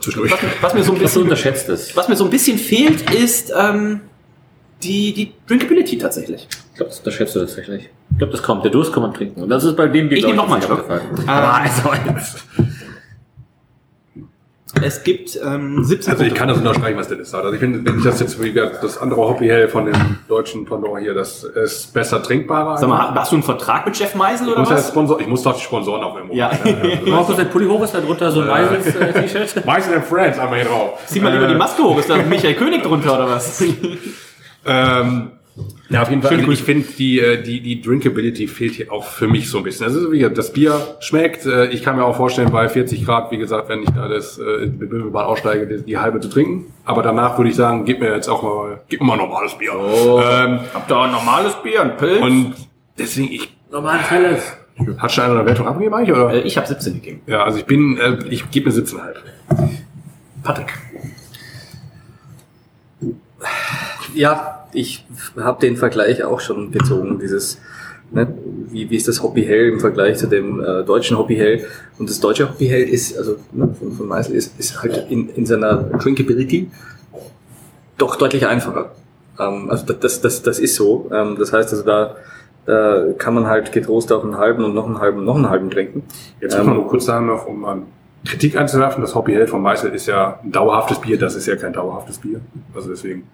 Zwischendurch. was, mir- was mir so ein bisschen, unterschätzt ist. was mir so ein bisschen fehlt, ist ähm, die, die Drinkability tatsächlich. Ich glaube, das unterschätzt du tatsächlich. Ich glaube, das kommt. Der Durst kann man trinken. Und das ist bei dem Bier, Ich nehm noch mal Schluck. aufgefallen. Ah. Aber *laughs* also jetzt. Es gibt ähm, 17 Also ich kann das unterstreichen, was Dennis sagt. Also ich finde, wenn ich das jetzt wie gesagt, das andere Hoppy Hell von dem deutschen Pendant hier, das ist besser trinkbarer. Sag mal, hast du einen Vertrag mit Jeff Meisel ich oder muss, ja was? Sponsor, ich muss doch die Sponsoren aufnehmen. Ja. *laughs* Markus, dein Pulli hoch ist da drunter so ein weißes äh, *laughs* T-Shirt. Meistens and Friends einmal hier drauf. Zieh mal lieber die Maske hoch, ist da Michael König drunter oder was? *laughs* Ähm, ja, auf jeden Fall. Schöne Also ich finde, die, äh, die, die Drinkability fehlt hier auch für mich so ein bisschen. Also wie gesagt, das Bier schmeckt. Äh, Ich kann mir auch vorstellen, bei 40 Grad, wie gesagt, wenn ich da das äh, mit Bimmelbahn aussteige, die, die halbe zu trinken. Aber danach würde ich sagen, gib mir jetzt auch mal, gib mir mal normales Bier. Ähm, Habt ihr ein normales Bier, ein Pilz? und deswegen, ich, Normal helles. hat schon einer eine Wertung abgegeben eigentlich, oder? äh, ich habe 17 gegeben. Ja, also ich bin, äh, ich gebe mir 17,5. Patrick. Ja, ich habe den Vergleich auch schon gezogen, dieses, ne, wie, wie ist das Hobby Hell im Vergleich zu dem äh, deutschen Hobby Hell. Und das deutsche Hobby Hell ist, also ne, von, von Meißel, ist, ist halt in, in seiner Drinkability doch deutlich einfacher. Ähm, also das, das, das, ist so. Ähm, das heißt also, da, da kann man halt getrost auch einen halben und noch einen halben und noch einen halben trinken. Jetzt muss man nur kurz sagen noch, um mal Kritik einzuwerfen, das Hobby Hell von Meißel ist ja ein dauerhaftes Bier, das ist ja kein dauerhaftes Bier. Also deswegen.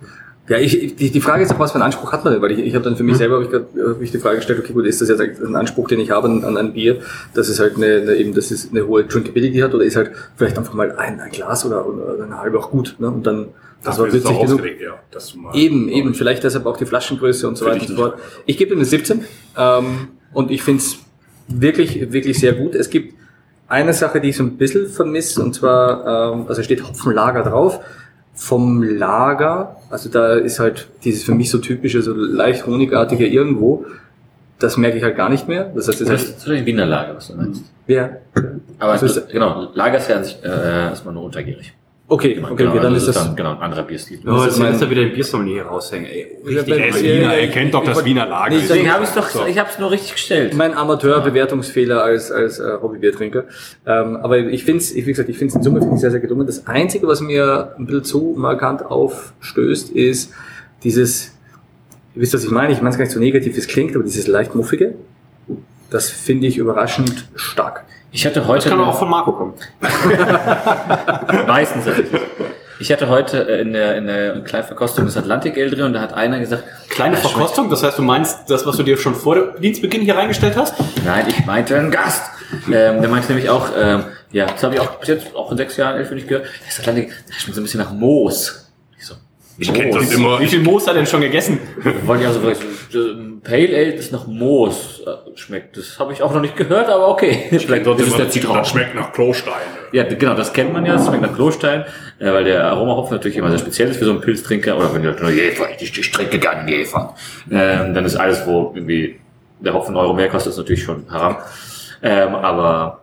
Ja, ich, die, die Frage ist auch, was für einen Anspruch hat man denn? Weil ich, ich habe dann für mich selber hab ich, grad, äh, hab ich die Frage gestellt, okay, gut, ist das jetzt ein Anspruch, den ich habe an, an ein Bier, dass es halt eine, eine, eben, dass es eine hohe Drinkability hat oder ist halt vielleicht einfach mal ein, ein Glas oder, oder eine halbe auch gut, ne? Und dann, das war ist es witzig genug. ja, mal Eben, eben, vielleicht deshalb auch die Flaschengröße und so weiter und so fort. Ich gebe ihm eine 17 ähm, und ich finde es wirklich, wirklich sehr gut. Es gibt eine Sache, die ich so ein bisschen vermisse, und zwar, ähm, also steht Hopfenlager drauf. Vom Lager, also da ist halt dieses für mich so typische, so leicht honigartige irgendwo, das merke ich halt gar nicht mehr. Das heißt, das heißt, ist natürlich ein Wiener Lager, was du meinst. wer? Aber Also das, ist- genau, Lager ist ja an sich äh, erstmal nur untergierig. Okay, Genau, okay, okay, dann also ist das, dann, genau ein anderer Bierstil. Oh, Das jetzt ist er wieder den Biersommelier hier raushängen, ey. Richtig. Er ist Wiener, er kennt doch das Wiener Lager. Nee, Deswegen habe ich doch, ich habe es nur richtig gestellt. mein Amateurbewertungsfehler als, als äh, Hobbybiertrinker. Ähm, aber ich finde es, wie gesagt, ich finde es in Summe finde ich sehr, sehr gelungen. Das Einzige, was mir ein bisschen zu markant aufstößt, ist dieses, ihr wisst, was ich meine, ich meine es gar nicht so negativ, es klingt, aber dieses leicht muffige, das finde ich überraschend stark. Ich hatte Das heute kann eine- auch von Marco kommen. *laughs* Meistens. Ich hatte heute äh, in der, in der kleinen Verkostung des Atlantic Ale drin und da hat einer gesagt, Kleine das schmeckt- Verkostung, das heißt, du meinst das, was du dir schon vor dem Dienstbeginn hier reingestellt hast? Nein, ich meinte einen Gast. Ähm, der meinte nämlich auch, ähm, ja, das habe ich auch bis jetzt auch in sechs Jahren elf nicht gehört. Das Atlantic, das schmeckt so ein bisschen nach Moos. Ich so, Ich kenne das immer. Wie viel Moos hat er denn schon gegessen? Wir wollen ja so Pale Ale, das nach Moos äh, schmeckt. Das habe ich auch noch nicht gehört, aber okay. Vielleicht das ist der Zitrone. Das schmeckt nach Klosteine. Ja, genau, das kennt man ja, das schmeckt nach Klostein, äh, weil der Aromahopfen natürlich immer sehr speziell ist für so einen Pilztrinker, oder wenn du nur Jäfer, ich, ich trinke gerne Jäfer, ähm, dann ist alles, wo irgendwie der Hopfen Euro mehr kostet, ist natürlich schon haram. Ähm, aber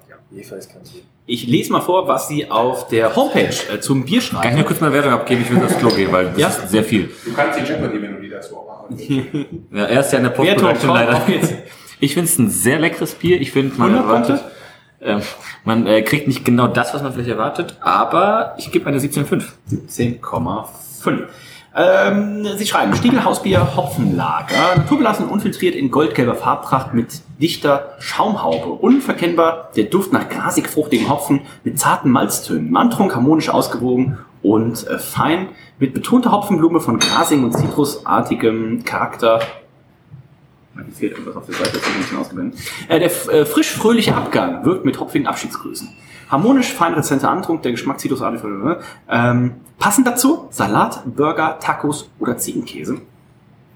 Ich lese mal vor, was sie auf der Homepage äh, zum Bier kann ich schreiben. nur kurz mal Wertung abgeben, ich will aufs Klo gehen, weil das Ja. ist sehr viel. Du kannst die Jeopardy-Melodie dazu auch. *laughs* Ja, er ist ja in der komm, leider. Ich finde es ein sehr leckeres Bier. Ich finde, man 100 Punkte? erwartet, ähm, man äh, kriegt nicht genau das, was man vielleicht erwartet, aber ich gebe eine 17,5. 10,5. Ähm, Sie schreiben, Stiegelhausbier Hopfenlager, naturbelassen, unfiltriert in goldgelber Farbtracht mit dichter Schaumhaube. Unverkennbar der Duft nach grasig-fruchtigem Hopfen mit zarten Malztönen. Im Antrunk harmonisch ausgewogen und äh, fein mit betonter Hopfenblume von grasigem und zitrusartigem Charakter. Mir fehlt irgendwas auf der Seite, das ein bisschen ausgeblendet. Äh, der äh, frisch-fröhliche Abgang wirkt mit hopfigen Abschiedsgrüßen. Harmonisch, fein rezenter Antrunk, der Geschmack zitrusartig. Ähm, passend dazu Salat, Burger, Tacos oder Ziegenkäse.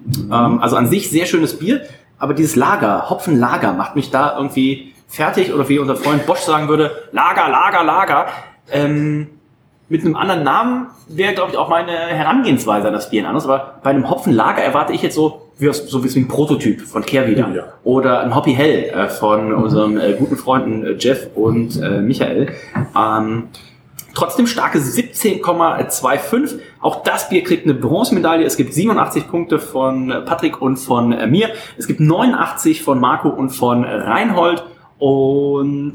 Ähm, also an sich sehr schönes Bier, aber dieses Lager, Hopfenlager, macht mich da irgendwie fertig oder wie unser Freund Bosch sagen würde, Lager, Lager, Lager. Ähm, mit einem anderen Namen wäre, glaube ich, auch meine Herangehensweise an das Bier anders. Aber bei einem Hopfenlager erwarte ich jetzt so wie, so wie ein Prototyp von Kehrwieder. Ja. Oder ein Hoppy Hell äh, von unseren äh, guten Freunden äh, Jeff und äh, Michael. Ähm, Trotzdem starke 17,25. Auch das Bier kriegt eine Bronzemedaille. Es gibt 87 Punkte von Patrick und von mir. Es gibt 89 von Marco und von Reinhold. Und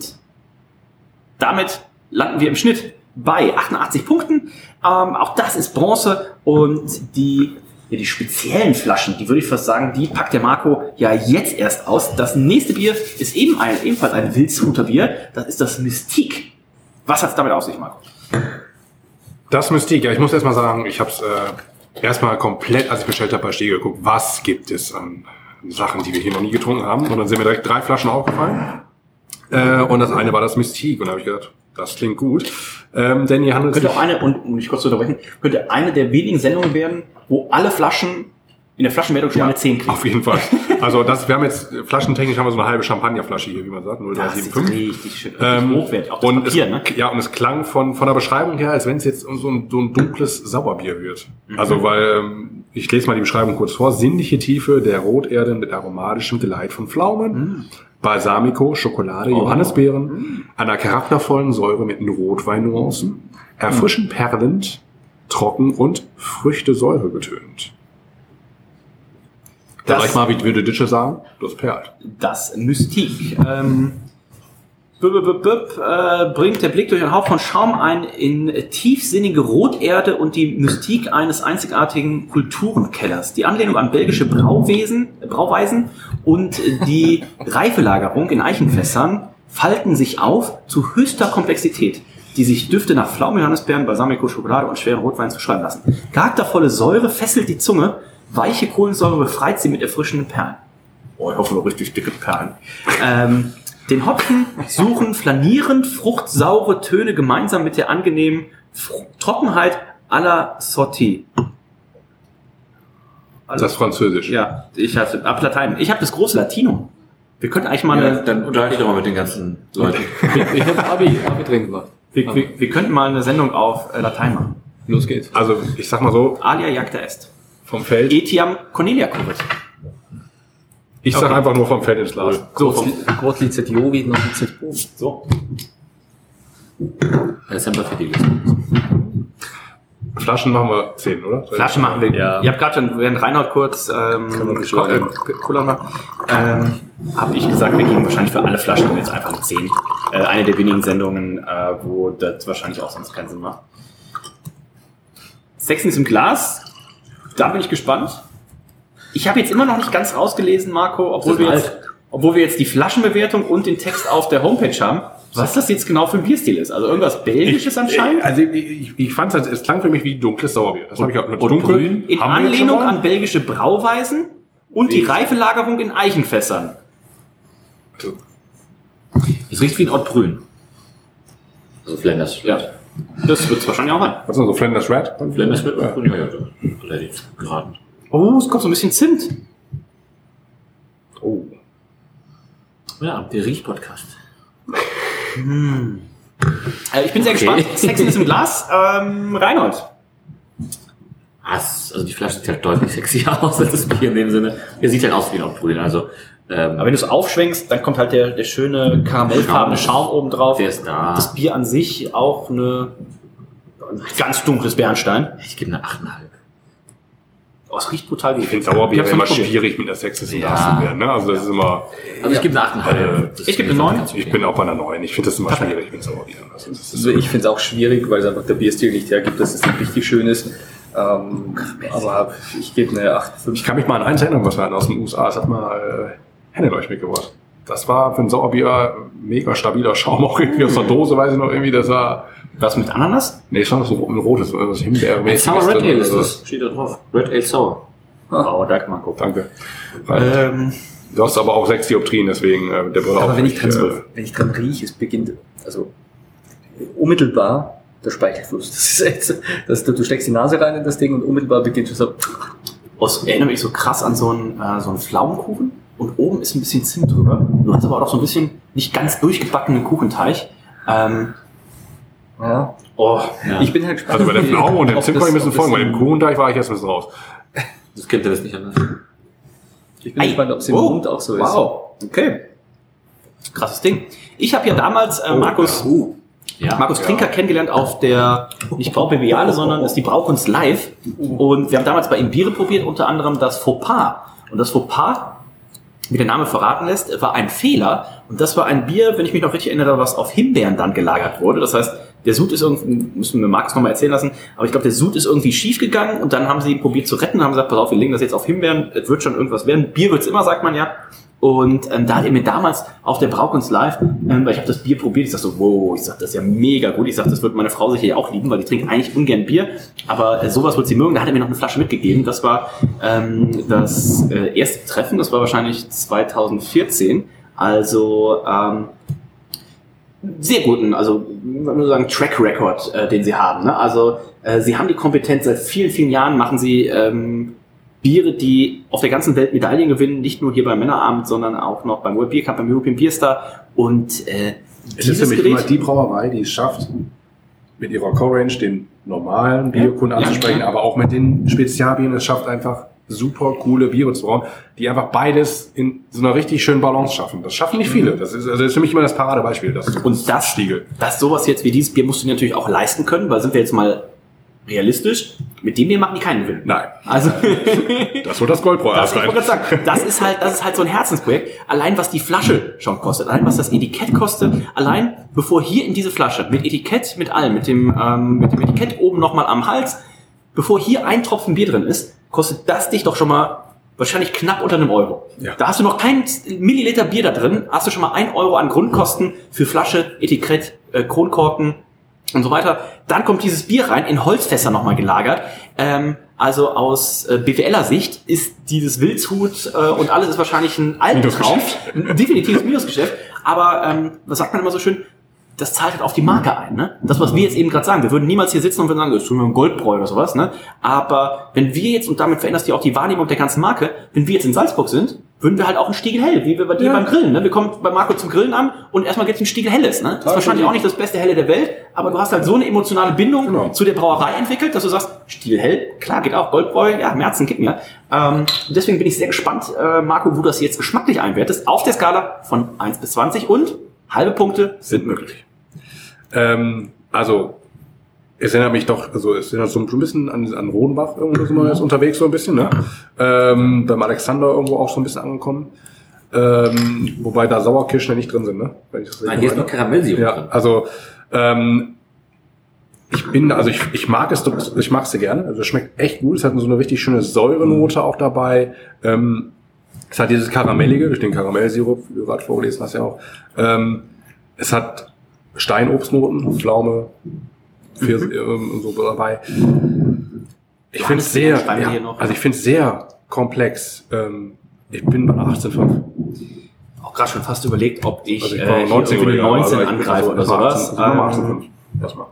damit landen wir im Schnitt bei 88 Punkten. Ähm, auch das ist Bronze. Und die, ja, die speziellen Flaschen, die würde ich fast sagen, die packt der Marco ja jetzt erst aus. Das nächste Bier ist eben ein, ebenfalls ein Wildshuter Bier. Das ist das Mystique. Was hat's damit auf sich, Marco? Das Mystik, ja, ich muss erstmal sagen, ich habe es äh, erstmal komplett, als ich bestellt habe, bei Stege geguckt, was gibt es an Sachen, die wir hier noch nie getrunken haben. Und dann sind mir direkt drei Flaschen aufgefallen. Äh, und das eine war das Mystik. Und da habe ich gedacht, das klingt gut. Ähm, denn hier handelt es Könnte sich... auch eine, und um mich kurz zu unterbrechen, könnte eine der wenigen Sendungen werden, wo alle Flaschen in der Flaschenwertung schon mal eine 10 kriegen. Auf jeden Fall. *laughs* Also das, wir haben jetzt, flaschentechnisch haben wir so eine halbe Champagnerflasche hier, wie man sagt, Das ist 0375. richtig schön. Ähm, hochwertig. Auch das und Papier, es, ne? Ja, und es klang von, von der Beschreibung her, als wenn es jetzt so ein, so ein dunkles Sauerbier wird. Mhm. Also, weil, ähm, ich lese mal die Beschreibung kurz vor. Sinnliche Tiefe der Roterde mit aromatischem Geleit von Pflaumen, Mhm. Balsamico, Schokolade, Oh. Johannisbeeren, einer charaktervollen Säure mit Rotweinnuancen, erfrischend perlend, trocken und Früchtesäure getönt. Da Das- sag ich mal, wie würde Ditsche sagen? Das perlt. Das Mystik. Ähm, bringt der Blick durch einen Hauch von Schaum ein in tiefsinnige Roterde und die Mystik eines einzigartigen Kulturenkellers. Die Anlehnung an belgische Brauwesen, äh, Brauweisen und die *laughs* Reifelagerung in Eichenfässern falten sich auf zu höchster Komplexität, die sich Düfte nach Pflaume, Johannisbeeren, Balsamico, Schokolade und schweren Rotwein zuschreiben lassen. Charaktervolle Säure fesselt die Zunge, weiche Kohlensäure befreit sie mit erfrischenden Perlen. Oh, ich hoffe nur richtig dicke Perlen. Ähm, den Hopfen suchen flanierend fruchtsaure Töne gemeinsam mit der angenehmen Fr- Trockenheit aller Sortie. Das ist Französisch. Ja, ich habe ab Latein. Ich habe das große Latinum. Wir könnten eigentlich mal Ja, eine, dann unterhalte ich doch mal mit den ganzen Leuten. Ich habe Abi, Abi drin gemacht. wir, wir, wir könnten mal eine Sendung auf äh, Latein machen. Los geht's. Also, ich sag mal so, Alia jacta est. vom Feld. Etiam Cornelia Curit. Ich sag einfach nur vom Feld ins Glas. So, Quod licet Jovi, non licet Bom. so. Das ist einfach für die Flaschen machen wir 10, oder? Flasche machen wir. Ja. Ihr habt gerade schon, während Reinhold kurz ähm, Ko- beschleunigen. äh, Cola ähm, habe ich gesagt, wir gehen wahrscheinlich für alle Flaschen jetzt einfach eine 10. Äh, eine der wenigen Sendungen, äh, wo das wahrscheinlich auch sonst keinen Sinn macht. Sechsen ist im Glas. Da bin ich gespannt. Ich habe jetzt immer noch nicht ganz rausgelesen, Marco, obwohl Das wir, jetzt, obwohl wir jetzt die Flaschenbewertung und den Text auf der Homepage haben, was das jetzt genau für ein Bierstil ist. Also irgendwas Belgisches anscheinend. Also ich, ich, ich fand es, es klang für mich wie dunkles Sauerbier. Das habe ich auch mit dunkel. In Haben wir jetzt Anlehnung an belgische Brauweisen und die Ich- Reifelagerung in Eichenfässern. Es riecht wie ein Ottbrün. Also Flanders. Ja. Das wird es wahrscheinlich auch sein. Was ist denn so Flanders Red? Flanders mit Ottbrün, ja, ja, so. Oh, es kommt so ein bisschen Zimt. Oh. Ja, der Riech-Podcast. Äh, ich bin sehr Okay. gespannt. Sexen ist im *laughs* Glas. Ähm, Reinhold. Also die Flasche sieht halt deutlich sexier aus als das Bier in dem Sinne. Er sieht halt aus wie ein Ottbrün, also ähm, Aber wenn du es aufschwenkst, dann kommt halt der, der schöne karamellfarbene Schaum oben drauf. Der ist da. Das Bier an sich auch eine ein ganz dunkles Bernstein. ich gebe eine 8,5. Oh, es riecht brutal. Ich finde Sauerbier hab's immer probiert. schwierig mit einer sechsten Ja. Glas zu werden. Ne? Also das ist immer, Also ich gebe eine 8,5. Das Ich gebe eine 9. ganz okay. ich bin auch bei einer neuen. Ich finde das immer schwierig mit Sauerbier. Also das ist Also ich finde es auch schwierig, weil es einfach der Bierstil nicht hergibt, dass es nicht richtig schön ist. Ähm, aber ich gebe eine 8,5. Ich kann mich mal an eins erinnern, was wir hatten aus den USA. Das hat mal äh, Henneleuch mitgebracht. Das war für ein Sauerbier mega stabiler Schaum, *laughs* auch irgendwie aus der Dose, weiß ich noch irgendwie, das war, Was mit Ananas? nee, schon so ein rotes, was Himbeermäßiges. Sour Red Ale ist das. Steht da drauf. Red Ale Sour. Oh, danke, Marco. Danke. Ähm, Du hast aber auch sechs Dioptrien, deswegen äh, der Brille Aber auch wenn ich, dran, äh, wenn ich dran rieche, es beginnt, also unmittelbar der Speichelfluss. Das ist echt, so, dass du, du steckst die Nase rein in das Ding und unmittelbar beginnt es so. aus, erinnere mich so krass an so einen, äh, so einen Pflaumenkuchen und oben ist ein bisschen Zimt drüber. Du hast aber auch so ein bisschen nicht ganz durchgebackenen Kuchenteig. Ähm, Ja. oh, Ja. Ich bin halt gespannt. Also bei der Pflaume und dem Zimt kann ich ein bisschen folgen, bei im- dem Kuchenteig war ich erst ein bisschen raus. Das kennt ihr das nicht anders. Ich bin gespannt, ob es im Oh, Mund auch so ist. wow, okay. Krasses Ding. Ich habe ja damals äh, Markus, Ja. Markus Trinker kennengelernt auf der, nicht Braubeviale, sondern ist die Braukunst Live. Und wir haben damals bei ihm Biere probiert, unter anderem das Fauxpas. Und das Fauxpas, wie der Name verraten lässt, war ein Fehler. Und das war ein Bier, wenn ich mich noch richtig erinnere, was auf Himbeeren dann gelagert wurde. Das heißt, der Sud ist irgendwie, müssen wir Markus nochmal erzählen lassen, aber ich glaube, der Sud ist irgendwie schief gegangen und dann haben sie probiert zu retten, haben gesagt, pass auf, wir legen das jetzt auf Himbeeren, es wird schon irgendwas werden. Bier wird's immer, sagt man ja. Und ähm, da hat er mir damals auf der Braukunst Live, ähm, weil ich habe das Bier probiert, ich sag so, wow, ich sag, das ist ja mega gut. Ich sag, das wird meine Frau sicher auch lieben, weil die trinkt eigentlich ungern Bier, aber äh, sowas wird sie mögen. Da hat er mir noch eine Flasche mitgegeben. Das war ähm, das äh, erste Treffen, das war wahrscheinlich 2014. Also ähm, sehr guten, also muss sagen, Track Record, äh, den sie haben. Ne? Also äh, sie haben die Kompetenz, seit vielen, vielen Jahren machen sie ähm, Biere, die auf der ganzen Welt Medaillen gewinnen, nicht nur hier beim Männerabend, sondern auch noch beim World Beer Cup, beim European Beer Star. Und äh, Es ist nämlich immer die Brauerei, die es schafft, mit ihrer Core-Range den normalen Bierkunden Ja, anzusprechen, ja. aber auch mit den Spezialbieren. Es schafft einfach super coole Biere zu brauen, die einfach beides in so einer richtig schönen Balance schaffen. Das schaffen nicht viele. Das ist, also das ist für mich immer das Paradebeispiel. Das Und das, Stiegel. das sowas jetzt wie dieses Bier musst du dir natürlich auch leisten können, weil sind wir jetzt mal realistisch, mit dem Bier machen die keinen Gewinn. Nein, Also *laughs* das wird das Goldbräu Das, sein. sagen, das ist halt, das ist halt so ein Herzensprojekt. Allein was die Flasche schon kostet, allein was das Etikett kostet, allein bevor hier in diese Flasche mit Etikett, mit allem, mit dem, ähm, mit dem Etikett oben nochmal am Hals, bevor hier ein Tropfen Bier drin ist, kostet das dich doch schon mal wahrscheinlich knapp unter einem Euro. Ja. Da hast du noch kein Milliliter Bier da drin, hast du schon mal ein Euro an Grundkosten für Flasche, Etikett, äh, Kronkorken, und so weiter. Dann kommt dieses Bier rein, in Holzfässer nochmal gelagert. Ähm, also aus äh, BWLer Sicht ist dieses Wildshut äh, und alles ist wahrscheinlich ein Albtraum. Ein definitives Minusgeschäft. Aber ähm, was sagt man immer so schön? Das zahlt halt auf die Marke ein. Ne? Das, was wir jetzt eben gerade sagen. Wir würden niemals hier sitzen und würden sagen, das ist nur ein Goldbräu oder sowas. Ne? Aber wenn wir jetzt, und damit veränderst du auch die Wahrnehmung der ganzen Marke, wenn wir jetzt in Salzburg sind, würden wir halt auch einen Stiegel hell, wie wir bei dir beim Grillen. Ne? Wir kommen bei Marco zum Grillen an und erstmal gibt's ein Stiegel helles. Ne? Das ist wahrscheinlich auch nicht das beste Helle der Welt, aber du hast halt so eine emotionale Bindung Genau. zu der Brauerei entwickelt, dass du sagst, Stiegel hell, klar, geht auch, Goldbräu, ja, Merzen, gib mir. Ähm, deswegen bin ich sehr gespannt, äh, Marco, wo du das jetzt geschmacklich einwertest, auf der Skala von 1 bis 20 und halbe Punkte sind möglich. Ähm, also, es erinnert mich doch, also es erinnert so ein bisschen an, an Rodenbach irgendwo sind wir jetzt unterwegs so ein bisschen, ne? Ähm, beim Alexander irgendwo auch so ein bisschen angekommen. Ähm, wobei da Sauerkirschen ja nicht drin sind, ne? Wenn ich das Nein, hier ist meine. noch Karamellsirup Ja, drin. also ähm, ich bin, also ich, ich mag es, ich mag es sehr gerne. Also es schmeckt echt gut. Es hat so eine richtig schöne Säurenote auch dabei. Ähm, es hat dieses Karamellige durch den Karamellsirup, wie du gerade vorgelesen hast ja auch. Ähm, es hat Steinobstnoten, Pflaume, Pfirsich, ähm, und so dabei. Ich finde es sehr, ja, hier noch. also ich finde es sehr komplex. Ähm, ich bin bei einer 18,5. Auch gerade schon fast überlegt, ob ich, Also ich äh, war hier 19 irgendwie eine 19 aber ich bin angreife also oder erstmal sowas. 18, erstmal Ähm, 18,5. Erstmal.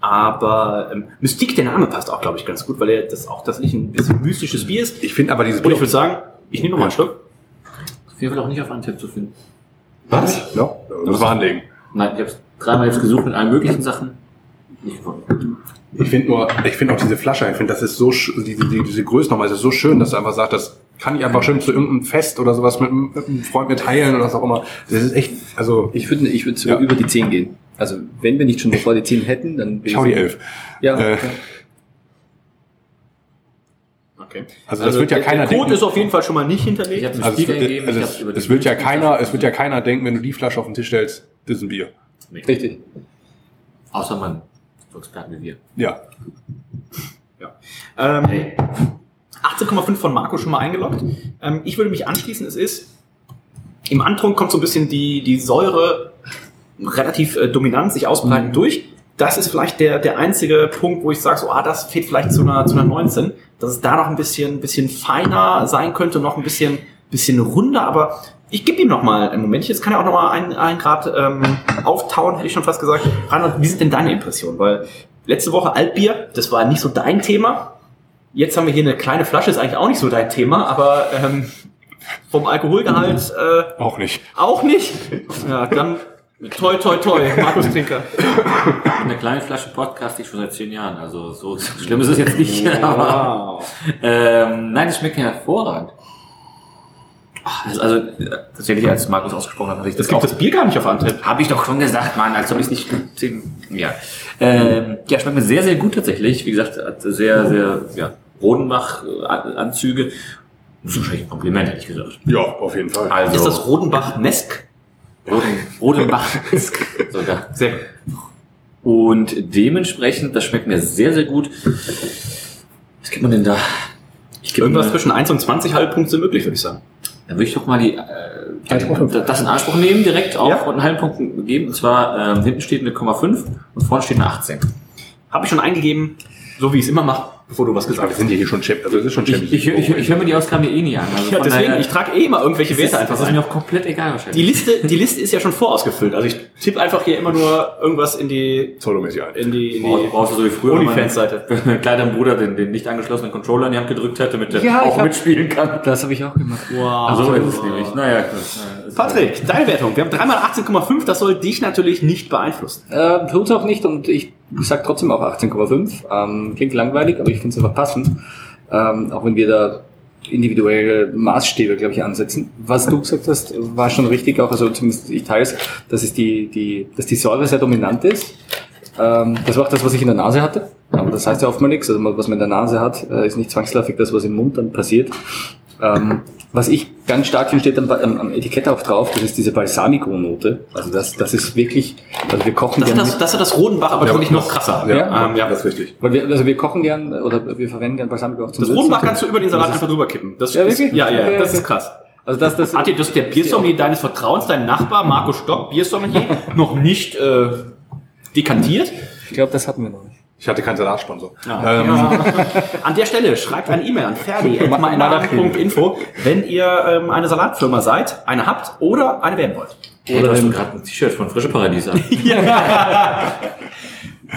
aber ähm, Mystique, der Name passt auch, glaube ich, ganz gut, weil er das auch tatsächlich ein bisschen mystisches Bier ist. Ich finde aber dieses Und ich würde sagen, ich nehme noch mal einen Schluck. Auf jeden Fall auch nicht auf Antipp zu finden. Was? Ja, das war anlegen. Nein, ich habe es dreimal jetzt gesucht mit allen möglichen Sachen. Nicht gefunden. Ich finde nur, ich finde auch diese Flasche, ich finde, das ist so, diese, die, diese Größe nochmal, ist so schön, dass du einfach sagst, das kann ich einfach schön zu irgendeinem Fest oder sowas mit, mit einem Freund mir teilen oder was auch immer. Das ist echt, also, Ich würde ich würd Ja. über die 10 gehen. Also wenn wir nicht schon bevor die 10 hätten, dann ich hau die elf. Ja, Äh, ja. Okay. Also das wird ja der, keiner Der Code denken. ist auf jeden Fall schon mal nicht hinterlegt. Ich habe Also es, gegeben, also ich es, es wird ja keiner, es wird ja keiner denken, wenn du die Flasche auf den Tisch stellst, das ist ein Bier. Richtig. Außer man, so Experten wie wir. Ja. Ähm, 18,5 von Marco schon mal eingeloggt. Ähm, ich würde mich anschließen. Es ist im Antrunk kommt so ein bisschen die, die Säure relativ äh, dominant sich ausbreiten durch. Das ist vielleicht der, der einzige Punkt, wo ich sage, so, ah, das fehlt vielleicht zu einer, zu einer 19, dass es da noch ein bisschen, bisschen feiner sein könnte, noch ein bisschen, bisschen runder, aber ich gebe ihm noch mal einen Moment. Jetzt kann er auch noch mal ein, ein Grad ähm, auftauen, hätte ich schon fast gesagt. Reinhard, wie sind denn deine Impressionen? Weil letzte Woche Altbier, das war nicht so dein Thema. Jetzt haben wir hier eine kleine Flasche, ist eigentlich auch nicht so dein Thema, aber ähm, vom Alkoholgehalt äh, Auch nicht. auch nicht. Ja, dann toi toi toi, Markus Trinker. Eine kleine Flasche Podcast ich schon seit zehn Jahren, also so schlimm ist es jetzt nicht. *laughs* Aber, ähm, nein, es schmeckt ja hervorragend. Ach, Also, tatsächlich, als Markus ausgesprochen hat, ich Es das gibt auch. das Bier gar nicht auf Antritt. Habe ich doch schon gesagt, Mann, als ob ich es nicht ja. Ähm, ja, schmeckt mir sehr, sehr gut tatsächlich. Wie gesagt, hat sehr, sehr, ja, Rodenbach-Anzüge. Das ist wahrscheinlich ein Kompliment, hätte ich gesagt. Ja, auf jeden Fall. Also, Ist das Rodenbach Nesk? Roden, Rodenbach *laughs* sogar. Sehr gut. Und dementsprechend, das schmeckt mir sehr, sehr gut. Was gibt man denn da? Ich gebe Irgendwas zwischen 1 und 20 Halbpunkte sind möglich, würde ich sagen. Dann würde ich doch mal die, äh, das in Anspruch nehmen, direkt auch Ja. und einen halben Punkt geben. Und zwar, ähm, hinten steht eine 0,5 und vorne steht eine 18. Habe ich schon eingegeben, so wie ich es immer mache, bevor du was Aber gesagt wir hast. sind ja hier schon Champions. Also das ist schon Ich, Champions. ich, ich, ich höre mir die Ausgabe eh nie an. Also Ja, deswegen, daher- ich trage eh immer irgendwelche Werte einfach das ist mir auch komplett egal Die wahrscheinlich. Liste, die Liste ist ja schon vorausgefüllt. Also ich tippe einfach hier immer nur irgendwas in die, Solomäßig ein. in die, in die brauchst du so wie früher Onlyfans-Seite. *laughs* wenn mein kleiner Bruder den, den nicht angeschlossenen Controller in die Hand gedrückt hätte, damit der Ja, ich auch hab- mitspielen kann. Das habe ich auch gemacht. Wow. So ist es nämlich. Naja, gut. Patrick, deine Wertung. Wir haben dreimal 18,5, das soll dich natürlich nicht beeinflussen. Äh, tut's auch nicht und ich sag trotzdem auch 18,5. Ähm, klingt langweilig, aber ich finde es einfach passend. Ähm, auch wenn wir da individuelle Maßstäbe, glaube ich, ansetzen. Was du gesagt hast, war schon richtig, auch also zumindest ich teile es, dass es die, die, dass die Säure sehr dominant ist. Ähm, das war auch das, was ich in der Nase hatte. Aber das heißt ja oft mal nichts. Also was man in der Nase hat, äh, ist nicht zwangsläufig das, was im Mund dann passiert. Ähm, was ich ganz stark finde, steht am, am, am Etikett auch drauf, das ist diese Balsamico-Note. Also das, das ist wirklich, also wir kochen Das hat gerne das, das, hat das Rodenbach aber wirklich noch krasser. Ja, Ähm, ja. das ist richtig. weil wir, also wir kochen gern oder wir verwenden gern Balsamico auch zum Das. Rodenbach kannst du über den Salat einfach drüber kippen. Das Ja, ist, wirklich? ja, ja, Ja, das ja. ist krass. Also das, das, Hat dir das der Biersommelier deines Vertrauens, dein Nachbar Marco Stock, Biersommelier, *laughs* noch nicht äh, dekantiert? ich glaube, das hatten wir noch nicht. Ich hatte keinen Salatsponsor. Ja. Ähm, An der Stelle schreibt eine E-Mail an ferdi.info, *laughs* wenn ihr ähm, eine Salatfirma seid, eine habt oder eine werden wollt. Hey, du hast gerade ein T-Shirt von Frische Paradies an. *laughs* *laughs*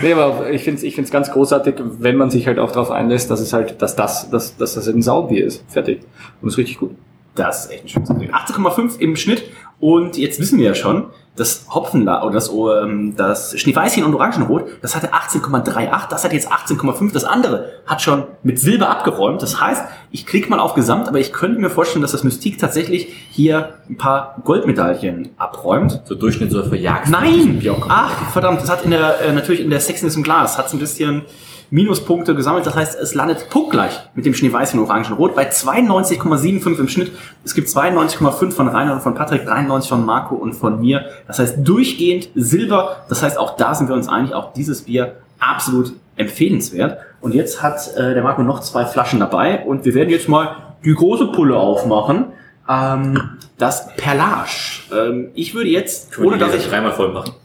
Nee, aber ich finde es ich find's ganz großartig, wenn man sich halt auch darauf einlässt, dass es halt, dass das, dass, dass das ein Saubier ist. Fertig. Und ist richtig gut. Das ist echt ein schönes Ding. 18,5 im Schnitt. Und jetzt wissen wir ja schon, das Hopfenla oder das, ähm, das Schneeweißchen und Orangenrot, das hatte 18,38, das hat jetzt 18,5. Das andere hat schon mit Silber abgeräumt. Das heißt, ich klicke mal auf Gesamt, aber ich könnte mir vorstellen, dass das Mystik tatsächlich hier ein paar Goldmedaillen abräumt. So Durchschnitt so verjagt. Nein! Ach, verdammt, das hat in der, äh, natürlich in der Sexiness im Glas, hat ein bisschen Minuspunkte gesammelt. Das heißt, es landet punktgleich mit dem Schneeweißchen und Orangenrot bei 92,75 im Schnitt. Es gibt 92,5 von Rainer und von Patrick, 93 von Marco und von mir. Das heißt, durchgehend Silber. Das heißt, auch da sind wir uns einig, auch dieses Bier absolut empfehlenswert. Und jetzt hat äh, der Marco noch zwei Flaschen dabei und wir werden jetzt mal die große Pulle aufmachen. Ähm, das Perlage. Ähm, ich würde jetzt, ohne dass ich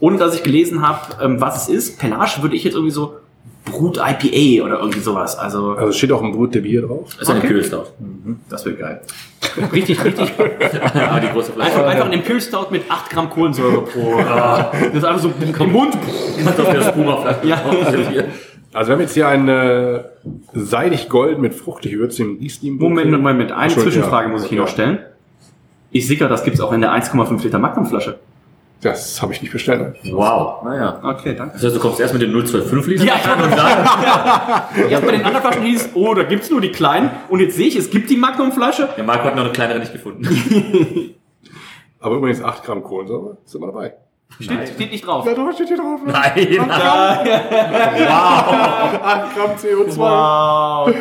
ohne dass ich gelesen habe, ähm, was es ist. Pelage würde ich jetzt irgendwie so Brut IPA oder irgendwie sowas. Also also steht auch ein Brut der Bier drauf. Das ist eine Okay. Imperial Stout. das wäre geil. Richtig, richtig. *laughs* Aber die große Flasche. Einfach, einfach ein Imperial Stout mit 8 Gramm Kohlensäure pro. äh, das ist einfach so im Mund. auf der Spuma-Flasche. Ja. Also wir haben jetzt hier ein äh, seidig gold mit fruchtig gewürztem Riesling. Moment, Moment. Eine Entschuldigung, Zwischenfrage ja. muss ich hier Ja. noch stellen. Ich sicher, das gibt's auch in der 1,5 Liter Magnumflasche. Das habe ich nicht bestellt. Wow. Naja. Okay, danke. Das heißt, du kommst erst mit den 025 Litern Ja. an und dann. *laughs* Ja, bei den anderen Flaschen hieß es, oh, da gibt's nur die kleinen. Und jetzt sehe ich, es gibt die Magnumflasche. Der Marco hat noch eine kleinere nicht gefunden. *laughs* Aber übrigens 8 Gramm Kohlensäure sind wir dabei. Steht, steht nicht drauf. Ja, da steht hier drauf. Nein. 8 *laughs* Gramm CO2. Wow.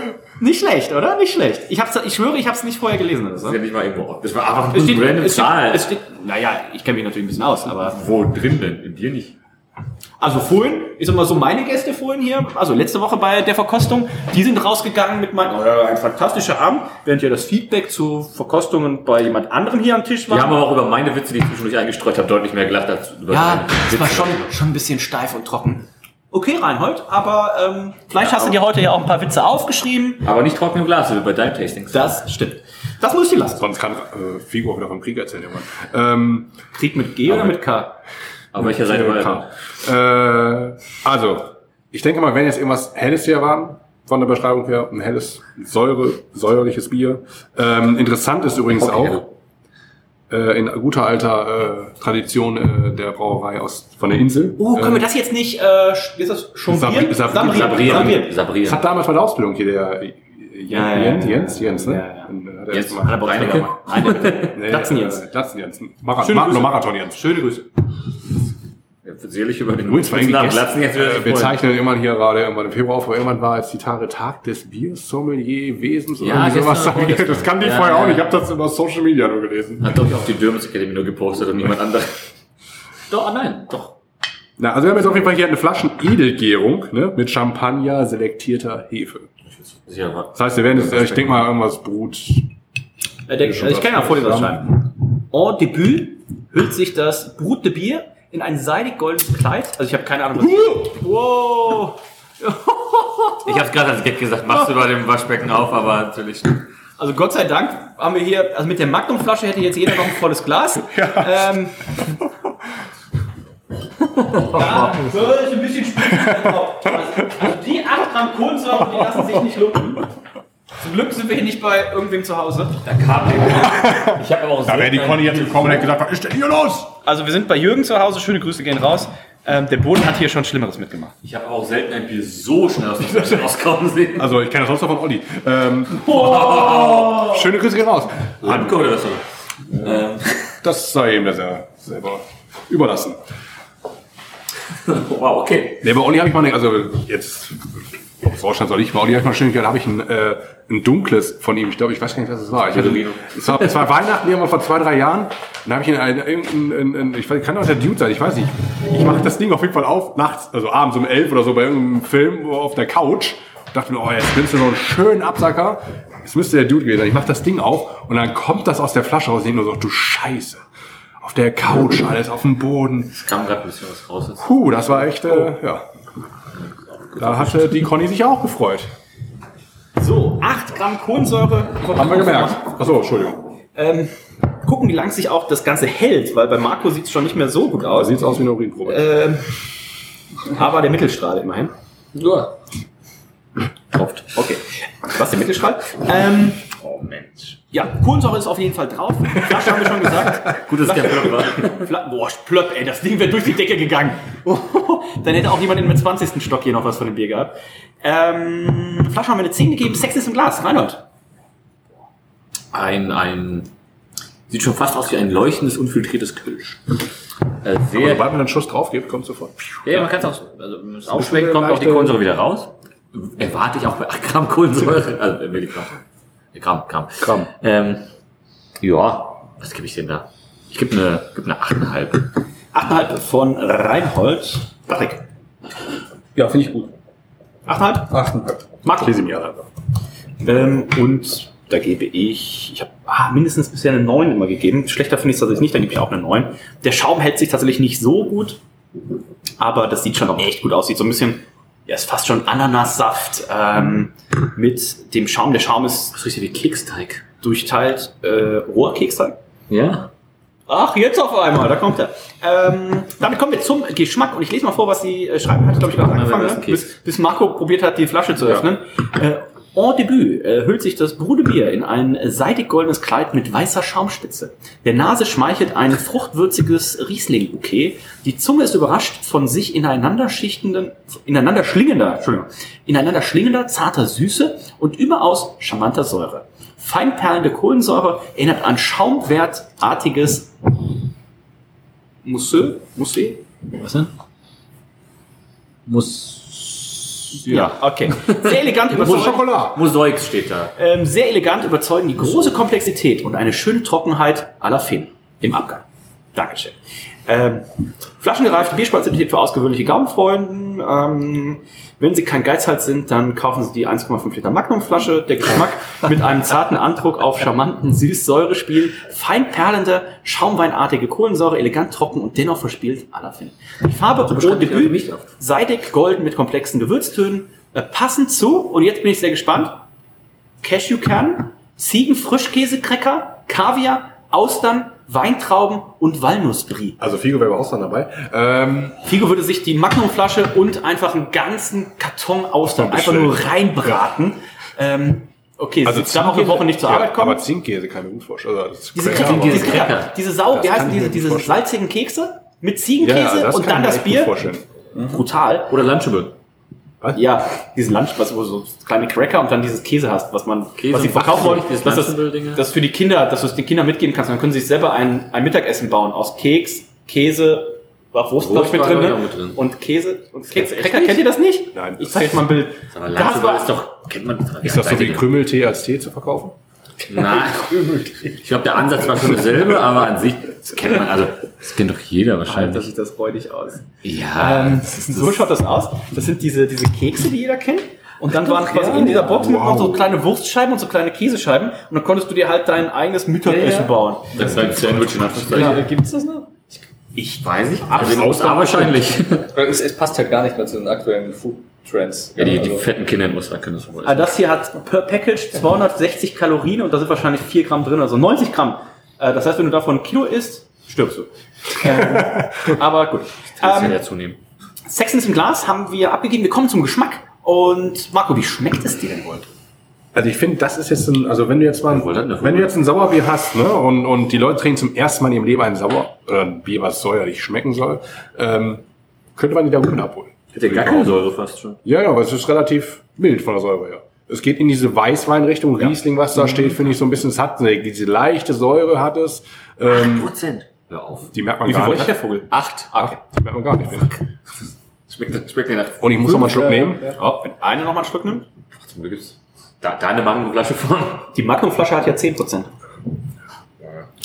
Nicht schlecht, oder? Nicht schlecht. Ich, hab's, ich schwöre, ich habe es nicht vorher gelesen. Oder so. Das ist ja nicht mal irgendwo. Das war einfach Es eine random es Zahl. es steht, naja, ich kenne mich natürlich ein bisschen aus, aber Wo drin denn? In dir nicht. Also vorhin, ich sag mal so, meine Gäste vorhin hier, also letzte Woche bei der Verkostung, die sind rausgegangen mit meinem, oh, ein fantastischer Abend, während ja das Feedback zu Verkostungen bei jemand anderem hier am Tisch war. Wir haben aber auch über meine Witze, die ich zwischendurch eingestreut habe, deutlich mehr gelacht als über ja, das war schon, schon ein bisschen steif und trocken. Okay, Reinhold, aber ähm, vielleicht hast du dir heute ja auch ein paar Witze aufgeschrieben. Aber nicht trocken im Glas, wie bei deinen Tastings. Das stimmt. Das muss ich dir lassen. Sonst kann äh, Figo auch wieder vom Krieg erzählen. Ähm, Krieg mit G oder mit K? Aber welcher Seite war K. er? Äh, also, ich denke mal, wenn jetzt irgendwas Helles hier waren, von der Beschreibung her, ein helles, Säure, säuerliches Bier. Ähm, interessant ist übrigens auch, äh, in guter alter äh, Tradition äh, der Brauerei aus von der Insel. Oh, können äh, wir das jetzt nicht, äh, wie ist das, schon Sabri- Sabri- Sabrieren. Sabrieren. Sabrieren. Sabrieren. Das hat damals bei der Ausbildung hier der Jens, Ja, Jens, ja. Jens, Jens, ne? Ja, ja. Äh, hat er mal- Reinecke. Nee, Glatzen äh, Jens. Jens. Marathon Jens. Schöne Grüße. Sicherlich über den Übrigens gestern, jetzt äh, wir zeichnen irgendwann hier gerade irgendwann im Februar auf, aber irgendwann war jetzt die Tage Tag des Biersommelier-Wesens oder Ja, irgendwie sowas. vorgestern. Das kann ich Ja, vorher auch ja. nicht. Ich habe das über Social Media nur gelesen. Hat doch auf die Dürmes Academy nur gepostet und niemand anderes. *laughs* Doch, ah, nein, doch. Na, also wir haben jetzt auf jeden Fall hier eine Flaschen Edelgärung ne, mit Champagner selektierter Hefe. Das heißt, wir werden jetzt, ich denke mal, irgendwas Brut. Der, schon ich kann ja vor dir was schreiben. En debut hüllt sich das Brut de Bier in ein seidig goldenes Kleid. Also ich habe keine Ahnung, was... Wow! Ich habe gerade als Gag gesagt, machst du bei dem Waschbecken auf, aber natürlich. Also Gott sei Dank haben wir hier, also mit der Magnumflasche hätte jetzt jeder noch ein volles Glas. *laughs* Ähm, ja, ist ein bisschen spitz. Also die 8 Gramm Kohlensäure, die lassen sich nicht lumpen. Zum Glück sind wir hier nicht bei irgendwem zu Hause. Da kam Ich habe aber auch Da wäre die Conny jetzt gekommen und hätte gesagt, was ist denn hier los? Also wir sind bei Jürgen zu Hause, schöne Grüße gehen raus. Ähm, der Boden hat hier schon Schlimmeres mitgemacht. Ich habe aber auch selten ein Bier so schnell aus der Flasche *laughs* rauskommen sehen. Also ich kenne das sonst noch von Olli. Ähm, *laughs* Schöne Grüße gehen raus. So. Ähm, Das sei ihm das ja selber überlassen. *laughs* wow, okay. Nee, bei Olli habe ich mal, eine, also jetzt, Vorstand soll ich, bei Olli habe ich mal schön gehört, habe ich ein, äh, ein dunkles von ihm. Ich glaube, ich weiß gar nicht, was es war. Ich hatte, es, war es war Weihnachten irgendwann vor zwei, drei Jahren. Dann habe ich in ein, ein, ein, ein, ich weiß, kann auch der Dude sein, ich weiß nicht. Ich mache das Ding auf jeden Fall auf, nachts, also abends um elf oder so bei irgendeinem Film auf der Couch. Dachte mir, oh, jetzt nimmst du so einen schönen Absacker. Es müsste der Dude gewesen sein. Ich mache das Ding auf und dann kommt das aus der Flasche raus und ich nur so, du Scheiße. Auf der Couch, alles auf dem Boden. Es kam gerade ein bisschen was raus. Jetzt. Puh, das war echt, äh, ja. Da hatte die Conny sich auch gefreut. So, 8 Gramm Kohlensäure. Haben wir gemerkt. Achso, Entschuldigung. Ähm, gucken, wie lang sich auch das Ganze hält, weil bei Marco sieht es schon nicht mehr so gut aus. sieht's aus wie eine Urinprobe. Ähm, aber der Mittelstrahl immerhin. Ja. Kauft. Okay. Was der Mittelstrahl? Ähm, Oh Mensch. Ja, Kohlensäure ist auf jeden Fall drauf. Flasche haben wir schon gesagt. Gut, dass es kein Flop war. Fla Boah, plöpp, ey, das Ding wäre durch die Decke gegangen. *laughs* Dann hätte auch jemand in dem 20. Stock hier noch was von dem Bier gehabt. Ähm, Flasche haben wir eine 10 gegeben. Sex ist im Glas. Reinhold. Ein, ein, sieht schon fast aus wie ein leuchtendes, unfiltriertes Kölsch. Äh, Aber sehr, sobald man einen Schuss drauf gibt, kommt sofort. ja, man kann es auch so. Also, wenn es aufschmeckt, kommt auch die Kohlensäure wieder raus. Erwarte ich auch bei 8 Gramm Kohlensäure. *laughs* Also, äh, Milligramm. Gramm, Gramm. Gramm. Ähm, ja, was gebe ich denn da? Ich gebe eine, gebe eine 8,5. 8,5 von Reinhold. Patrick. Ja, finde ich gut. 8,5? 8,5. Marco. Lese mir einfach. Ähm, und da gebe ich, ich habe ah, mindestens bisher eine 9 immer gegeben. Schlechter finde ich es tatsächlich nicht, dann gebe ich auch eine 9. Der Schaum hält sich tatsächlich nicht so gut, aber das sieht schon auch echt gut aus. Sieht so ein bisschen, ja, ist fast schon Ananassaft ähm, mit dem Schaum. Der Schaum ist riecht ja wie Keksteig. durchteilt äh, roher Keksteig. Ja. Ach, jetzt auf einmal, da kommt er. Ähm, damit kommen wir zum Geschmack und ich lese mal vor, was sie äh, schreiben. Hat, glaube ich, gerade angefangen, ne? bis, bis Marco probiert hat, die Flasche zu öffnen. Äh, en debut äh, hüllt sich das Brudebier in ein seidig goldenes Kleid mit weißer Schaumspitze. Der Nase schmeichelt ein fruchtwürziges Riesling-Bouquet. Die Zunge ist überrascht von sich ineinander schichtenden, ineinander schlingender, Entschuldigung, ineinander schlingender, zarter Süße und überaus charmanter Säure. Feinperlende Kohlensäure erinnert an schaumwertartiges Mousse? Mousse? Was denn? Muss. Ja, okay. Sehr elegant *laughs* überzeugen. Mosaik steht da. Ähm, sehr elegant überzeugen die große Komplexität und eine schöne Trockenheit la Finn im Abgang. Dankeschön. Ähm, flaschengereifte Bierspezialität für ausgewöhnliche Gaumenfreunden. Ähm, wenn Sie kein Geizhals sind, dann kaufen Sie die 1,5 Liter Magnumflasche. Der Geschmack mit einem zarten Andruck auf charmanten Süß-Säurespiel, fein perlende, schaumweinartige Kohlensäure, elegant trocken und dennoch verspielt Finn. Die Farbe die Debüt, seidig golden mit komplexen Gewürztönen, äh, passend zu, und jetzt bin ich sehr gespannt, Cashewkern, Ziegenfrischkäsekrecker, Kaviar, Austern, Weintrauben und Walnussbrie. Also Figo wäre aber auch dann dabei. Ähm, Figo würde sich die Magnumflasche und einfach einen ganzen Karton Austern einfach nur reinbraten. Ähm, okay, also sie dann auch eine Woche nicht zur ja, Arbeit kommen. Aber Zinkkäse kann ich mir gut vorstellen. Also, diese, aber- diese, Cracker. Cracker, diese Sau, wie heißen diese, diese salzigen Kekse mit Ziegenkäse ja, und dann das Bier? Brutal. Oder Lunchable. Ja, diesen Lunch, was wo so kleine Cracker und dann dieses Käse hast, was man, Käse was sie verkaufen wollen, dass das, das für die Kinder, dass du es den Kindern mitgeben kannst, und dann können sie sich selber ein, ein Mittagessen bauen aus Keks, Käse, war Wurst, glaub ich, mit drin, ne? mit drin. und Käse und Keks. echt Cracker, kennt ihr das nicht? Nein. Ich zeige euch mal ein Bild. Das war- ist doch, kennt man Ist das so wie Krümeltee als Tee zu verkaufen? Nein. Ich glaube, der Ansatz war schon dasselbe, aber an sich, das kennt man, also, das kennt doch jeder Das wahrscheinlich. sieht das räudig aus. Ja, Ähm, so schaut das aus. Das sind diese, diese Kekse, die jeder kennt. Und dann waren quasi in dieser Box noch so kleine Wurstscheiben und so kleine Käsescheiben. Und dann konntest du dir halt dein eigenes Mittagessen bauen. das ist halt Sandwich in Anführungszeichen. Gibt's das noch? Ich weiß nicht, aber den USA wahrscheinlich. *laughs* Es, es passt halt gar nicht mehr zu den aktuellen Food-Trends. Ja, die, die Also- fetten Kinder in USA können das wohl. Also das hier hat per Package 260 Kalorien und da sind wahrscheinlich 4 Gramm drin, also 90 Gramm. Äh, Das heißt, wenn du davon ein Kilo isst, stirbst du. *laughs* Aber gut. Das Ähm, ja zunehmen. Sexens im Glas haben wir abgegeben. Wir kommen zum Geschmack. Und Marco, wie schmeckt es dir denn wohl? Also ich finde, das ist jetzt ein, also wenn du jetzt mal, wenn du jetzt ein Sauerbier hast, ne, und, und die Leute trinken zum ersten Mal in ihrem Leben ein Sauer, oder ein Bier, was säuerlich schmecken soll, ähm, könnte man die da gut abholen. Hätte gar keine Säure fast schon. Ja, ja, aber es ist relativ mild von der Säure her. Es geht in diese Weißweinrichtung, Riesling, was da steht, finde ich so ein bisschen, es hat eine- diese leichte Säure hat es, ähm, Prozent. Hör auf. die merkt man Wie viel gar wollte nicht. der Vogel? Acht. Okay. Die merkt man gar nicht. finde ich. Schmeckt, schmeckt nach. Und ich muss noch mal einen Schluck nehmen. Oh, wenn einer noch mal einen Schluck nimmt. Zum Glück ist da, da eine Magnumflasche von. Die Magnumflasche hat ja 10%.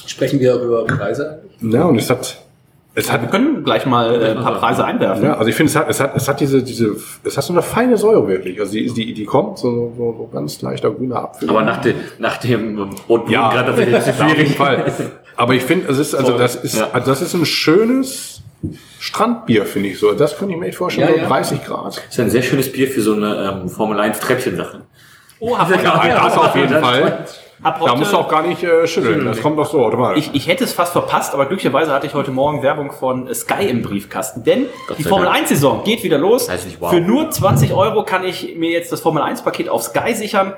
Sprechen wir über Preise? Ja, und es hat, es hat, Wir können gleich mal äh, ein paar Preise einwerfen. ja, also ich finde, es hat, es hat, es hat diese, diese, es hat so eine feine Säure wirklich. Also die, die, die kommt so, so, so ganz leichter grüner Apfel. Aber nach dem, nach dem roten Ja. gerade auf jeden schwierig. Fall. Aber ich finde, es ist, also das ist, also das ist ein schönes Strandbier, finde ich so. Das könnte ich mir echt vorstellen, Ja, so ja. 30 Grad. Das ist ein sehr schönes Bier für so eine ähm, Formel 1 Treppchensache. Oh, Ja, das auf jeden Fall. Hab Da musst du auch gar nicht äh, schütteln. Das kommt doch so automatisch. Ich, ich hätte es fast verpasst, aber glücklicherweise hatte ich heute Morgen Werbung von Sky im Briefkasten. Denn die Formel Dank. 1 Saison geht wieder los. Heißt nicht wow. Für nur 20 Euro kann ich mir jetzt das Formel 1 Paket auf Sky sichern.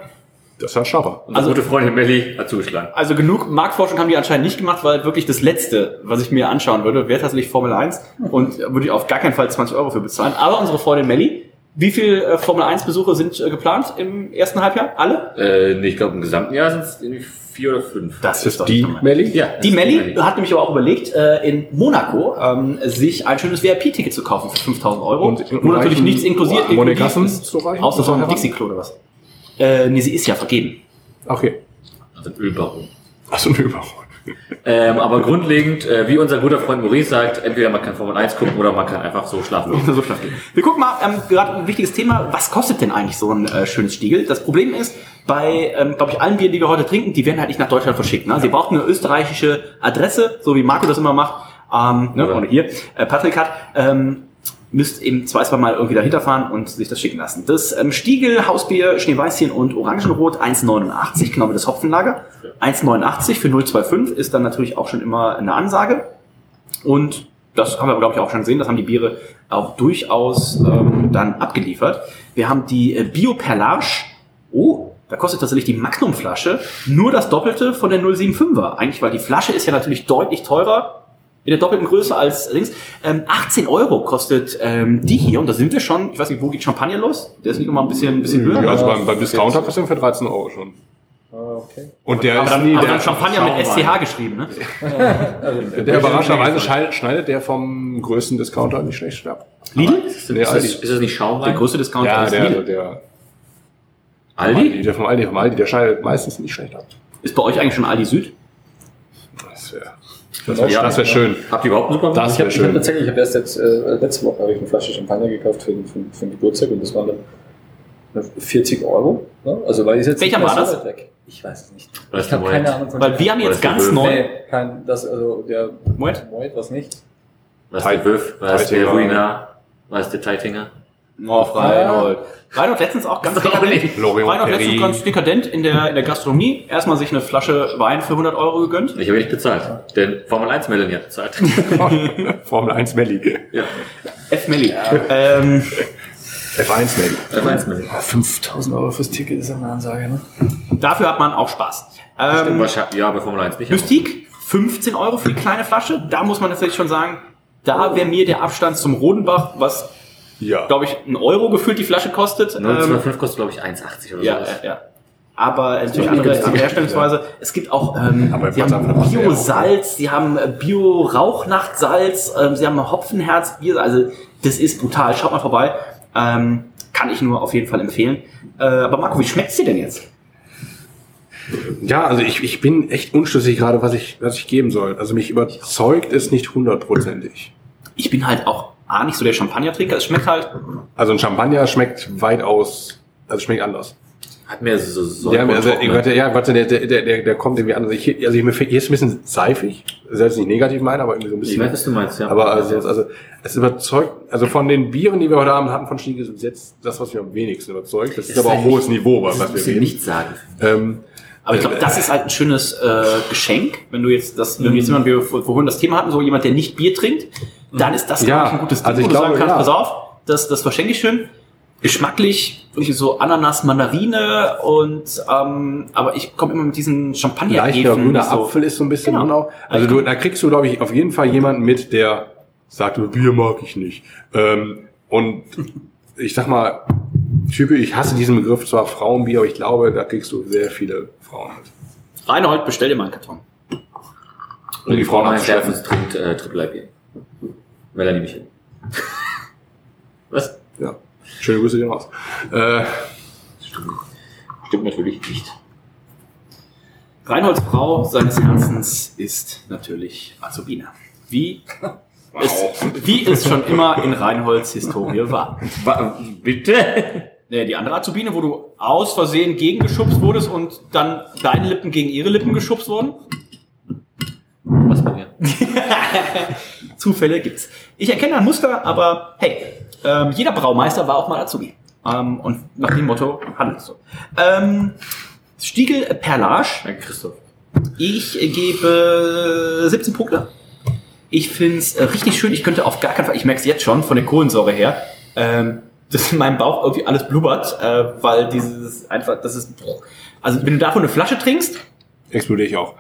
Das ist ja Scharfer. Unsere gute Freundin Melli hat zugeschlagen. Also genug Marktforschung haben die anscheinend nicht gemacht, weil wirklich das Letzte, was ich mir anschauen würde, wäre tatsächlich Formel 1 und würde ich auf gar keinen Fall 20 Euro für bezahlen. Aber unsere Freundin Melli, wie viel äh, Formel 1 Besuche sind äh, geplant im ersten Halbjahr? Alle? Äh, nee, ich glaube, im gesamten Jahr sind es irgendwie vier oder fünf. Das Das ist die Melli? Ja, Die Melli hat nämlich aber auch überlegt, äh, in Monaco ähm, sich ein schönes VIP-Ticket zu kaufen für 5000 Euro. Und- und Wo natürlich nichts inklusiert Monegassen ist, zu reichen? außer so ein? Dixie-Klo oder was. Äh, nee, sie ist ja vergeben. Okay. Also ein Ölbaron. Achso, ein Überhaupt. Ähm, aber grundlegend, äh, wie unser guter Freund Maurice sagt, entweder man kann Formel 1 gucken oder man kann einfach so schlafen. *laughs* so schlafen gehen. Wir gucken mal, ähm, gerade ein wichtiges Thema, was kostet denn eigentlich so ein äh, schönes Stiegel? Das Problem ist, bei, ähm, glaube ich, allen Bieren, die wir heute trinken, die werden halt nicht nach Deutschland verschickt. Ne? Sie brauchen eine österreichische Adresse, so wie Marco das immer macht. Ähm, ne? Oder- Und hier, äh, Patrick hat, ähm, müsst eben zwei, zwei Mal irgendwie dahinter fahren und sich das schicken lassen. Das ähm, Stiegel, Hausbier, Schneeweißchen und Orangenrot 1,89, genau wie das Hopfenlager. 1,89 für 0,25 ist dann natürlich auch schon immer eine Ansage. Und das haben wir, glaube ich, auch schon gesehen. Das haben die Biere auch durchaus ähm, dann abgeliefert. Wir haben die äh, Bio Perlage. Oh, da kostet tatsächlich die Magnum-Flasche nur das Doppelte von der 075er. Eigentlich, weil die Flasche ist ja natürlich deutlich teurer in der doppelten Größe als links. Ähm, 18 Euro kostet ähm, die hier. Und da sind wir schon, ich weiß nicht, wo geht Champagner los? Der ist nicht immer ein bisschen, ein bisschen höher. Ja, also beim, beim Discounter kostet er für 13 Euro schon. okay. Und der Aber ist dann, nie, aber der, dann Champagner mit SCH geschrieben, ne? *laughs* der überraschenderweise schneidet, schneidet der vom größten Discounter nicht schlecht ab. Lidl? Ist, Nee, das, Aldi. ist das nicht Der Schaumwein? größte Discounter Ja, ist der, Lidl. der, Aldi? der vom Aldi, vom Aldi, der schneidet meistens nicht schlecht ab. Ist bei euch eigentlich schon Aldi Süd? Das wäre das wär, das wär schön. Habt ihr überhaupt einen Supermarkt? Das Ich wäre habe ich hab schön. tatsächlich, ich habe erst jetzt, äh, letzte Woche habe ich eine Flasche Champagner gekauft für, den- für, für den Geburtstag und das waren dann 40 Euro. Ne? Also weil ich jetzt Welcher war so das? weg. Ich weiß es nicht. Ist ich habe keine? Ahnung von Weil wir haben jetzt ganz neu. Nee, kein, das, also der Moet? Moet was nicht. Was der Wöf? Was der. Ruina? Was der Teitinger? Oh, Reinhold. Reinhold letztens auch ganz dekadent. Reinhold letztens ganz dekadent in der, in der Gastronomie. Erstmal sich eine Flasche Wein für 100 Euro gegönnt. Ich habe nicht bezahlt. Denn Formel 1 Melanie hat bezahlt. *laughs* Formel 1 Melli. ja. F. Melli. Ähm, F1 Melli. Formel 1 Melanie. 5000 Euro fürs Ticket ist eine Ansage, ne? dafür hat man auch Spaß. Stimmt, Ähm, wahrscheinlich. Ja, bei Formel 1 nicht. Mystique, 15 Euro für die kleine Flasche. Da muss man natürlich schon sagen, da wäre mir der Abstand zum Rodenbach, was, Ja. glaube ich, ein Euro gefühlt die Flasche kostet. Ähm, 0,25 kostet, glaube ich, 1,80 oder ja, sowas. ja, ja. Aber natürlich nicht andere, Herstellungsweise. Es gibt auch, ähm, sie haben Bio-Salz, sie haben äh, Bio-Rauchnachtsalz, ähm, sie haben Hopfenherz, Bier, also das ist brutal. Schaut mal vorbei. Ähm, kann ich nur auf jeden Fall empfehlen. Äh, aber Marco, wie schmeckt's dir denn jetzt? Ja, also ich, ich bin echt unschlüssig gerade, was ich, was ich geben soll. Also mich überzeugt es nicht hundertprozentig. Ich bin halt auch A, nicht so der Champagner-Trinker. Es schmeckt halt, Also ein Champagner schmeckt weitaus, also schmeckt anders. Hat mehr so, so ja, also, ich warte, ja, warte, der, der, der, der kommt irgendwie anders. Ich, also ich, mir hier ist ein bisschen seifig. Selbst nicht negativ meine, aber irgendwie so ein Ich bisschen. weiß, was du meinst, ja. Aber also, jetzt, also es überzeugt, also von den Bieren, die wir heute Abend hatten von Stiege, ist jetzt das, was mich am wenigsten überzeugt. Das ist, aber auch hohes Niveau, was, wir ist reden. nichts sagen. Ähm, aber ich glaube, das ist halt ein schönes äh, Geschenk. Wenn du jetzt das, wenn wir jetzt jemand, wir vor- vorhin das Thema hatten, so jemand, der nicht Bier trinkt, dann ist das, Ja, glaube ich, ein gutes Ding, also ich wo du sagen glaube, kannst, ja. pass auf, das, das verschenke ich schön. Geschmacklich, irgendwie so Ananas, Mandarine und ähm, aber ich komme immer mit diesen champagner leichter grüner so. Apfel ist so ein bisschen Genau. genau. Also du, da kriegst du, glaube ich, auf jeden Fall jemanden mit, der sagt, Bier mag ich nicht. Ähm, und ich sag mal, typisch, ich hasse diesen Begriff zwar Frauenbier, aber ich glaube, da kriegst du sehr viele Frauen mit. Reinhold, bestell dir mal einen Karton. Und die Frauen Mein abschleppen. Chef trinkt äh, Triple IPA. Melanie Michel. *laughs* Was? Ja. Schöne Grüße gehen raus. Äh, Stimmt natürlich nicht. Reinholds Frau seines Herzens ist natürlich Azubine. Wie *laughs* es, wie es schon immer in Reinholds Historie war. Wa bitte? Nee, die andere Azubine, wo du aus Versehen gegengeschubst wurdest und dann deine Lippen gegen ihre Lippen geschubst wurden? Was bei mir? *laughs* Zufälle gibt's. Ich erkenne ein Muster, aber hey, ähm, jeder Braumeister war auch mal Azubi. Ähm, und nach dem Motto handelt es so. Ähm, Stiegel Perlage. Danke, Christoph. Ich gebe 17 Punkte. Ich finde es richtig schön. Ich könnte auf gar keinen Fall, ich merke es jetzt schon von der Kohlensäure her, ähm, dass in meinem Bauch irgendwie alles blubbert, äh, weil dieses einfach, das ist, also wenn du davon eine Flasche trinkst, explodiere ich auch.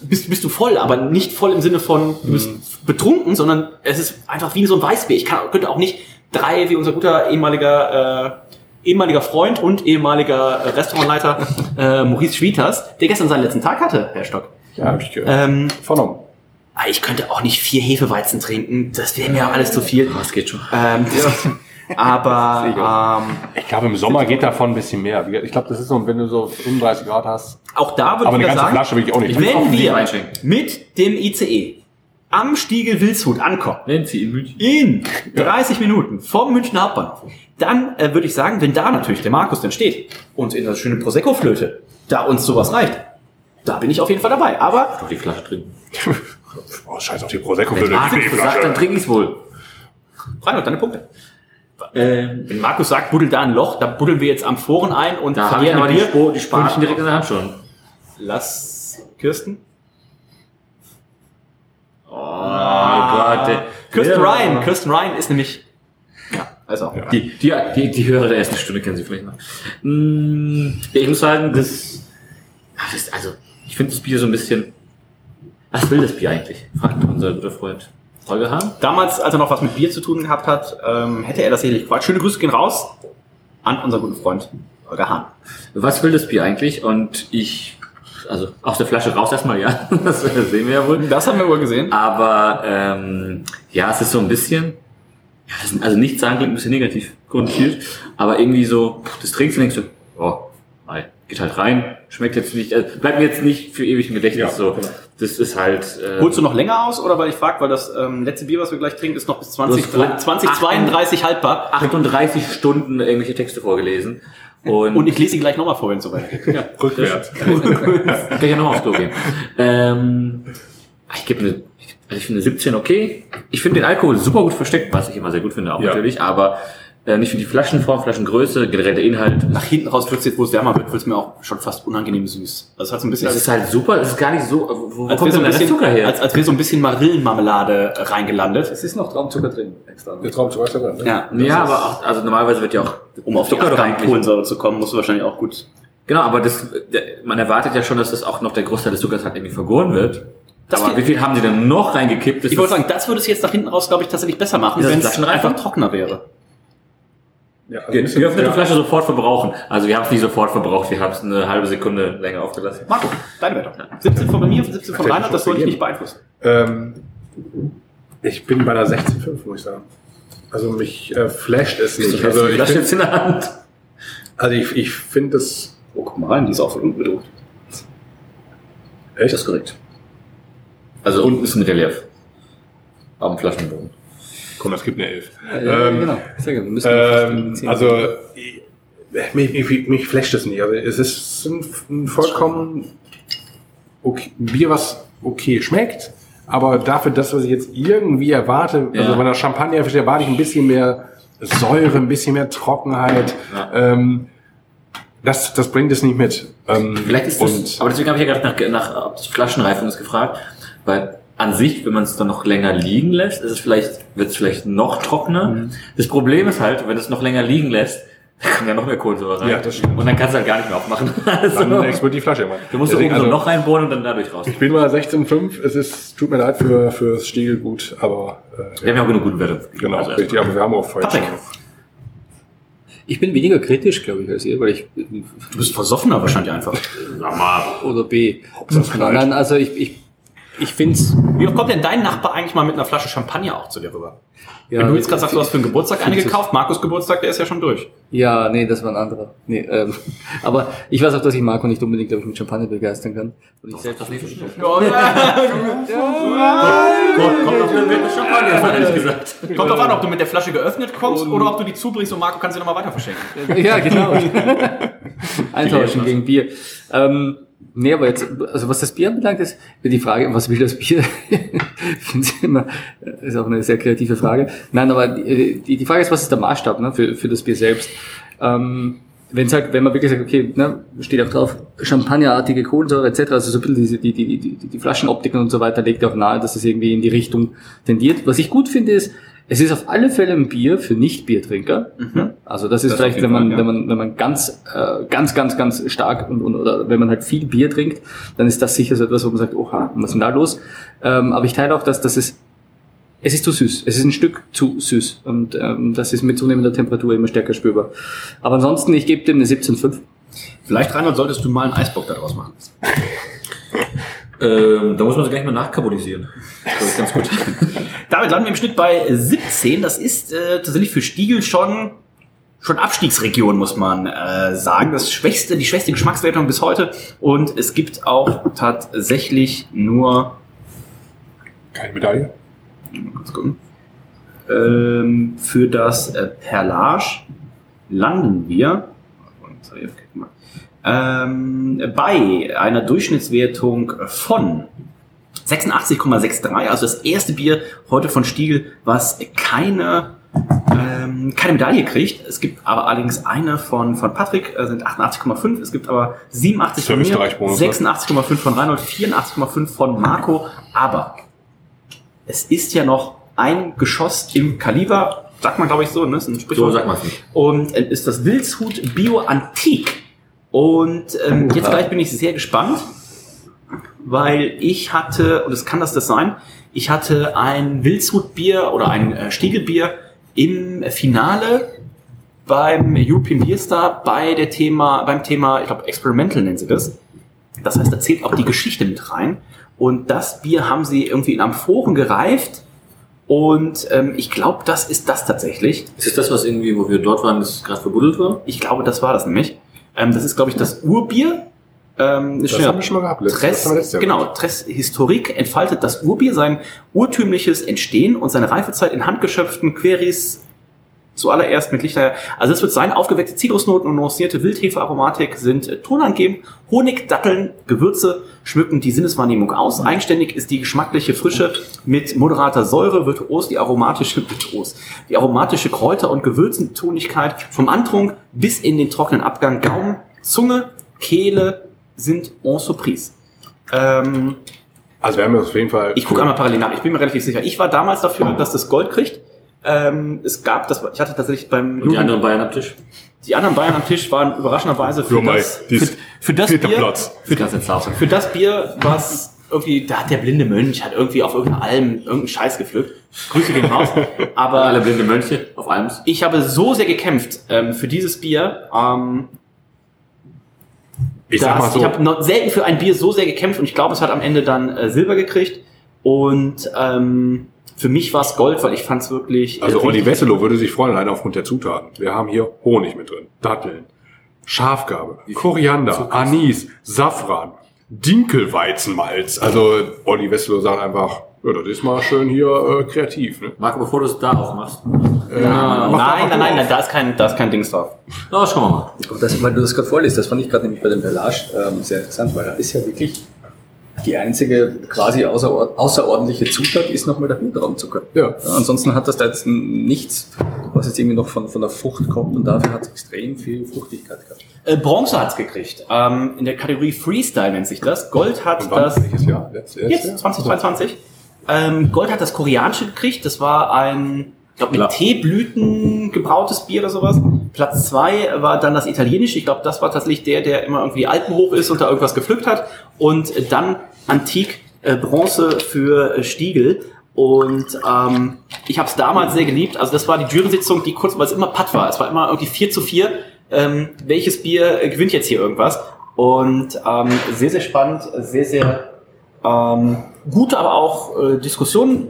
bist, bist du voll, aber nicht voll im Sinne von, du bist betrunken, sondern es ist einfach wie so ein Weißbier. Ich kann, könnte auch nicht drei, wie unser guter ehemaliger, äh, ehemaliger Freund und ehemaliger äh, Restaurantleiter äh, Maurice Schwieters, der gestern seinen letzten Tag hatte, Herr Stock. Ja, hab ich gehört. Ähm, Vernommen. Ah, Ich könnte auch nicht vier Hefeweizen trinken, das wäre mir alles zu viel. Oh, das geht schon. Ähm, *laughs* aber *laughs* ähm, Ich glaube, im Sommer geht davon ein bisschen mehr. Ich glaube, das ist so, wenn du so 35 Grad hast. auch da würde Aber ich eine ganze sagen, Flasche will ich auch nicht. wenn wir mit dem ICE am Stiegel Wilshut ankommen, Nennen Sie in München. in 30 Minuten vom Münchner Hauptbahnhof, dann äh, würde ich sagen, wenn da natürlich der Markus dann steht und in der schönen Prosecco-Flöte, da uns sowas reicht, da bin ich auf jeden Fall dabei. Aber Doch die Flasche trinken. *laughs* Oh, scheiß auf die Prosecco. Wenn Markus sagt, dann trinke ich es wohl. Reinhold, deine Punkte. Ähm, Wenn Markus sagt, buddel da ein Loch, dann buddeln wir jetzt am Foren ein und da verlieren aber mit die, Bier. Spo die Spaten direkt in der Hand schon. Lass Kirsten. Oh Gott. ey. Kirsten Ja. Ryan. Kirsten Ryan ist nämlich. Ja, also. Die, die, die, die Hörer der ersten Stunde kennen Sie vielleicht noch. Ja, ich muss sagen, das, das also, ich finde das Bier so ein bisschen, was will das Bier eigentlich? Fragt unser guter Freund Holger Hahn. Damals, als er noch was mit Bier zu tun gehabt hat, ähm, hätte er das sicherlich gefragt. Schöne Grüße gehen raus an unseren guten Freund Holger Hahn. Was will das Bier eigentlich? Und ich also aus der Flasche raus erstmal, ja. *laughs* Das sehen wir ja wohl. Das haben wir wohl gesehen. Aber ähm, ja, es ist so ein bisschen, ja, das ist, also nicht sagen klingt ein bisschen negativ konnotiert, aber irgendwie so, das trinkst du denkst du, oh, nein, geht halt rein, schmeckt jetzt nicht, äh, bleibt mir jetzt nicht für ewig im Gedächtnis Ja, so. genau. Das ist halt. Äh, Holst du noch länger aus oder weil ich frage, weil das ähm, letzte Bier, was wir gleich trinken, ist noch bis 20, Du hast 2032 haltbar. 38 Stunden irgendwelche Texte vorgelesen. Und, Und ich lese sie gleich nochmal vor, wenn es soweit ist. ja, Rückwärts. *laughs* Kann ich ja noch aufs Klo gehen. Ähm, ich gebe eine, also ich finde 17 okay. Ich finde den Alkohol super gut versteckt, was ich immer sehr gut finde auch Ja. natürlich, aber äh, nicht für die Flaschenform, Flaschengröße, generell der Inhalt. Nach hinten raus wird's jetzt, wo es wärmer wird, wird's mir auch schon fast unangenehm süß. Das hat so ein bisschen Das ist halt super, das ist gar nicht so, wo, wo als kommt so denn ein der bisschen, Zucker her? als, als wäre so ein bisschen Marillenmarmelade äh, reingelandet. Es ist noch Traumzucker drin, extra. Der Traum zu drin. Ne? Ja, ja, aber auch, also normalerweise wird ja auch um auf die Zucker doch 8 eigentlich- Kohlensäure zu kommen, musst du wahrscheinlich auch gut. Genau, aber das, man erwartet ja schon, dass das auch noch der Großteil des Zuckers halt irgendwie vergoren wird. Das aber wie viel haben sie denn noch reingekippt? Das Ich wollte sagen, das würde es jetzt nach hinten raus, glaube ich, tatsächlich besser machen, wenn es einfach trockener wäre. Ja, also Ge- geöffnete ja. Flasche sofort verbrauchen. Also wir haben es nicht sofort verbraucht, wir haben es eine halbe Sekunde länger aufgelassen. Marco, deine Wertung. 17 von mir, 17 von Reinhard, das schon soll ich nicht beeinflussen. Ähm, ich bin bei einer 16,5, muss ich sagen. Also mich äh, flasht es nicht. Also ich, Flasche jetzt in der Hand. also ich, ich finde das Oh, guck mal rein, die ist auch von unten bedruckt. echt. Das ist korrekt. Also unten ist ein Relief. Am Flaschenboden. Komm, das gibt eine 11. Ja, Ähm, genau. Sehr gut. Wir müssen Ähm, also ich- mich, mich, mich flasht es nicht. Also es ist ein, ein vollkommen okay, Bier, was okay schmeckt, aber dafür das, was ich jetzt irgendwie erwarte, Ja. also bei der Champagner erwarte ich ein bisschen mehr Säure, ein bisschen mehr Trockenheit. Ja. Ähm, das, das bringt es nicht mit. Ähm, Vielleicht ist das, aber deswegen habe ich ja gerade nach, nach ist gefragt, weil an sich, wenn man es dann noch länger liegen lässt, ist es vielleicht, wird es vielleicht noch trockener. Mhm. Das Problem ist halt, wenn du es noch länger liegen lässt, dann kommt ja noch mehr Kohlensäure rein. Ja, das stimmt. Und dann kannst du halt gar nicht mehr aufmachen. *laughs* Also, dann explodiert die Flasche immer. du musst Deswegen, oben so also, noch reinbohren und dann dadurch raus. Ich bin mal 16,5. Es ist, tut mir leid für, fürs Stiegelgut, aber äh, Wir haben ja auch genug gute Werte. genau, Also richtig. Aber wir haben auch schon- Ich bin weniger kritisch, glaube ich, als ihr, weil ich Du bist versoffener wahrscheinlich einfach. oder B. Hauptsache knallt. Nein, also ich, ich, ich finde es. Wie oft kommt denn dein Nachbar eigentlich mal mit einer Flasche Champagner auch zu dir rüber? Ja, Wenn du jetzt gerade sagst, du hast für den Geburtstag eine gekauft, Markus Geburtstag, der ist ja schon durch. Ja, nee, das war ein anderer. Nee, ähm, *laughs* aber ich weiß auch, dass ich Marco nicht unbedingt, glaube ich, mit Champagner begeistern kann. Und ich selbst Kommt, kommt auf den Wert des Champagners, an, ehrlich gesagt. Kommt drauf an, ob du mit der Flasche geöffnet kommst oder ob du die zubringst und Marco kann sie nochmal weiter verschenken. ja, genau. *laughs* Eintauschen gegen Bier. Ähm, nee, aber jetzt, also was das Bier anbelangt, ist die Frage, was will das Bier? *laughs* ich finde es immer, ist auch eine sehr kreative Frage. Nein, aber die, die, Frage ist, was ist der Maßstab ne, für, für das Bier selbst? Ähm, wenn halt, wenn man wirklich sagt, okay, ne, steht auch drauf, Champagnerartige Kohlensäure etc., also so ein bisschen diese, die, die, die, die, Flaschenoptiken und so weiter, legt auch nahe, dass es irgendwie in die Richtung tendiert. Was ich gut finde, ist, es ist auf alle Fälle ein Bier für Nicht-Biertrinker. Also das ist Das vielleicht, wenn man, Fall, ja. wenn man, wenn man ganz, äh, ganz, ganz, ganz stark und, und oder wenn man halt viel Bier trinkt, dann ist das sicher so etwas, wo man sagt, oha, was ist denn da los? Ähm, aber ich teile auch, dass das ist, es ist zu süß. Es ist ein Stück zu süß. Und ähm, das ist mit zunehmender Temperatur immer stärker spürbar. Aber ansonsten, ich gebe dem eine 17,5. Vielleicht, Reinhold, solltest du mal einen Eisbock daraus machen. Ähm, da muss man es gleich mal nachkarbonisieren. Das ist ganz gut. *laughs* Damit landen wir im Schnitt bei 17. Das ist äh, tatsächlich für Stiegel schon schon Abstiegsregion, muss man äh, sagen. Das schwächste, die schwächste Geschmackswertung bis heute. Und es gibt auch tatsächlich nur Keine Medaille. mal gucken. Ähm, für das äh, Perlage landen wir ähm, bei einer Durchschnittswertung von 86,63, also das erste Bier heute von Stiegel, was keine ähm, keine Medaille kriegt. Es gibt aber allerdings eine von, von Patrick, äh, sind 88,5. Es gibt aber 87 Für von mir, Österreich-Bonus, ne? 86,5 von Reinhold, 84,5 von Marco. Aber es ist ja noch ein Geschoss im Kaliber, sagt man glaube ich so, ne? Ist ein Sprichwort. So sagt man es nicht. Und äh, ist das Wildshut Bio Antik. Und ähm, *laughs* jetzt gleich bin ich sehr gespannt, weil ich hatte, und es kann das das sein, ich hatte ein Wildshut-Bier oder ein äh, Stiegelbier im Finale beim European Beer Star bei der Thema, beim Thema, ich glaube, Experimental nennen sie das. Das heißt, da zählt auch die Geschichte mit rein. Und das Bier haben sie irgendwie in Amphoren gereift. Und ähm, ich glaube, das ist das tatsächlich. Ist das das, was irgendwie, wo wir dort waren, das gerade verbuddelt war? Ich glaube, das war das nämlich. Ähm, das ist, glaube ich, das Urbier. Ähm, Das haben wir schon mal gehabt. das Jahr genau. Tress Historik entfaltet das Urbier sein urtümliches Entstehen und seine Reifezeit in handgeschöpften Queries zuallererst mit Lichter. Also es wird sein, aufgeweckte Zitrusnoten und nuancierte Wildhefearomatik sind äh, tonangebend. Honig, Datteln, Gewürze schmücken die Sinneswahrnehmung aus. Eigenständig ist die geschmackliche Frische mit moderater Säure, virtuos die aromatische, *laughs* virtuos, die aromatische Kräuter- und Gewürzentonigkeit vom Antrunk bis in den trockenen Abgang. Gaumen, Zunge, Kehle sind en surprise. Ähm, Also wir haben auf jeden Fall. ich gucke einmal parallel nach. Ich bin mir relativ sicher. Ich war damals dafür, dass das Gold kriegt. Ähm, es gab das, ich hatte tatsächlich beim Und die anderen Bayern am Tisch? die anderen Bayern am Tisch waren überraschenderweise für Ja, mei, das, für, für das vierter Bier, Platz. Für das für das Bier, was irgendwie, da hat der blinde Mönch hat irgendwie auf irgendeiner Alm irgendeinen Scheiß gepflückt. Grüße gehen raus. *laughs* Aber Alle blinde Mönche auf Alms. ich habe so sehr gekämpft ähm, für dieses Bier. Ähm, ich sag dass- mal so. ich habe noch selten für ein Bier so sehr gekämpft und ich glaube, es hat am Ende dann äh, Silber gekriegt. Und ähm, für mich war es Gold, weil ich fand es wirklich. äh, Also Olli Wesselow würde sich freuen, allein aufgrund der Zutaten. Wir haben hier Honig mit drin, Datteln, Schafgarbe, Koriander, Anis, Safran, Dinkelweizenmalz. Also Olli Wesselow sagt einfach, ja, das ist mal schön hier äh, kreativ. Ne? Marco, bevor du es da aufmachst. Äh, Nein, mach nein, nein, nein, auf. da ist kein, da ist kein Dings drauf. Na, schauen wir mal. Das, weil du das gerade vorliest, das fand ich gerade nämlich bei dem Perlage ähm, sehr interessant, weil da ist ja wirklich die einzige quasi außerord außerordentliche Zutat ist nochmal der Hutraumzucker. Ja. ansonsten hat das da jetzt nichts, was jetzt irgendwie noch von, von der Frucht kommt und dafür hat es extrem viel Fruchtigkeit gehabt. Äh, Bronze hat's gekriegt. Ähm, in der Kategorie Freestyle nennt sich das. Gold hat Und wann? das. Welches Jahr? Letztes Jetzt, Jahr? 2022. Ähm, Gold hat das koreanische gekriegt. Das war ein, glaube, mit. Teeblüten gebrautes Bier oder sowas. Platz zwei war dann das italienische. Ich glaube, das war tatsächlich der, der immer irgendwie Alpen hoch ist und da irgendwas gepflückt hat. Und dann Antik äh, Bronze für äh, Stiegel. Und ähm, ich habe es damals sehr geliebt. Also das war die Jury-Sitzung, die kurz, weil es immer Patt war. Es war immer irgendwie 4 zu 4. Ähm, welches Bier äh, gewinnt jetzt hier irgendwas? Und ähm, sehr, sehr spannend, sehr, sehr ähm, gute, aber auch äh, Diskussionen.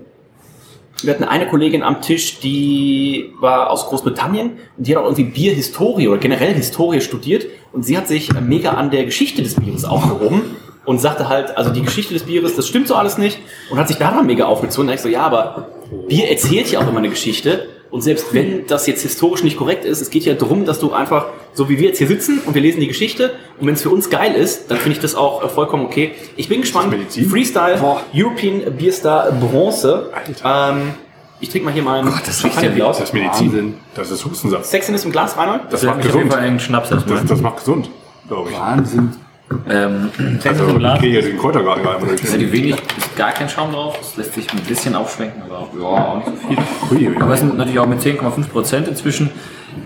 Wir hatten eine Kollegin am Tisch, die war aus Großbritannien und die hat auch irgendwie Bierhistorie oder generell Historie studiert und sie hat sich mega an der Geschichte des Bieres aufgehoben und sagte halt, also die Geschichte des Bieres, das stimmt so alles nicht und hat sich daran mega aufgezogen. Hab ich so, ja, aber Bier erzählt ja auch immer eine Geschichte und selbst wenn das jetzt historisch nicht korrekt ist, es geht ja darum, dass du einfach, so wie wir jetzt hier sitzen und wir lesen die Geschichte und wenn es für uns geil ist, dann finde ich das auch äh, vollkommen okay. Ich bin gespannt. Freestyle, European Beer Star Bronze. Ähm, ich trinke mal hier meinen Gott, das riecht ja wie- Das ist Medizin. Das ist Hustensaft. Sexiness im Glas, Reinhold? Das Das macht macht auf jeden gesund. Fall einen Schnaps erstmal. Das, das macht gesund, glaube ich. Wahnsinn. Ähm, Also ich kriege hier den Kräutergarten gar nicht ist relativ wenig, ist gar kein Schaum drauf. Das lässt sich ein bisschen aufschwenken, aber ja, auch nicht so viel. Hui, Aber es sind natürlich auch mit 10,5 Prozent inzwischen.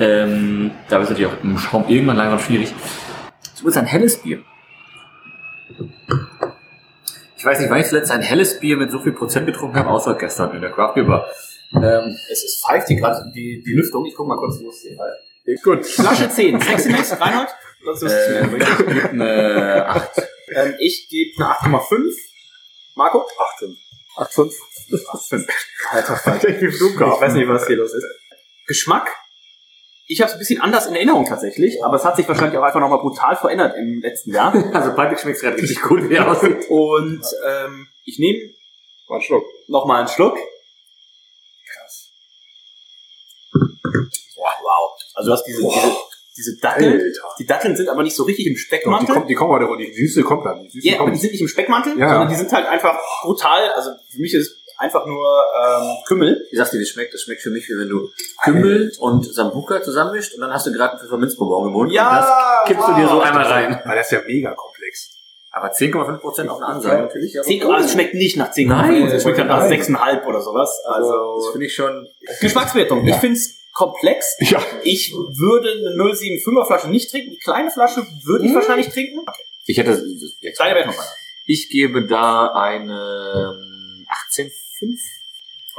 Ähm, da ist natürlich auch im Schaum irgendwann langsam schwierig. Es ist ein helles Bier. Ich weiß nicht, wann ich zuletzt ein helles Bier mit so viel Prozent getrunken habe, außer gestern in der Craft Beer Bar. Ähm, Es ist pfeift hier gerade die, die Lüftung. Ich guck mal kurz, wo es hier halt. Gut. Flasche 10. Sexiness, Reinhold? Das ist äh, ich gebe eine 8. ähm, ich gebe eine 8,5. Marco? 8,5. 8,5. Alter Falter. Ich weiß nicht, was hier los ist. Geschmack? Ich habe es ein bisschen anders in Erinnerung tatsächlich, aber es hat sich wahrscheinlich auch einfach nochmal brutal verändert im letzten Jahr. *laughs* Also praktisch schmeckt es richtig gut, wie er aussieht. Und ähm, ich nehme Mal einen Schluck. nochmal einen Schluck. Wow, wow. Also du hast diese, diese, diese Datteln. Alter. Die Datteln sind aber nicht so richtig im Doch, die, Speckmantel. kommt, die kommen heute, die Süße kommt dann. Die Süße Ja, aber kommt. die sind nicht im Speckmantel, Ja. sondern die sind halt einfach brutal. Also für mich ist es einfach nur ähm, Kümmel. Wie sagst du, wie das schmeckt? Das schmeckt für mich, wie wenn du Kümmel und Sambuca zusammenmischt und dann hast du gerade einen Pfefferminzbonbon im Mund Ja, und das kippst du dir so wow. einmal rein. Ah, das ist ja mega komplex. Aber 10,5% auf eine Ansage natürlich. aber 10, cool. also es schmeckt nicht nach 10. Nein, es schmeckt halt nach nein. 6,5 oder sowas. Das Also finde ich schon... Geschmackswertung. Ich finde es komplex. Ja. Ich würde eine 075er Flasche nicht trinken. Die kleine Flasche würde ich wahrscheinlich trinken. Ich hätte... Kleine Wertung. Ich gebe da eine ähm, 18,5.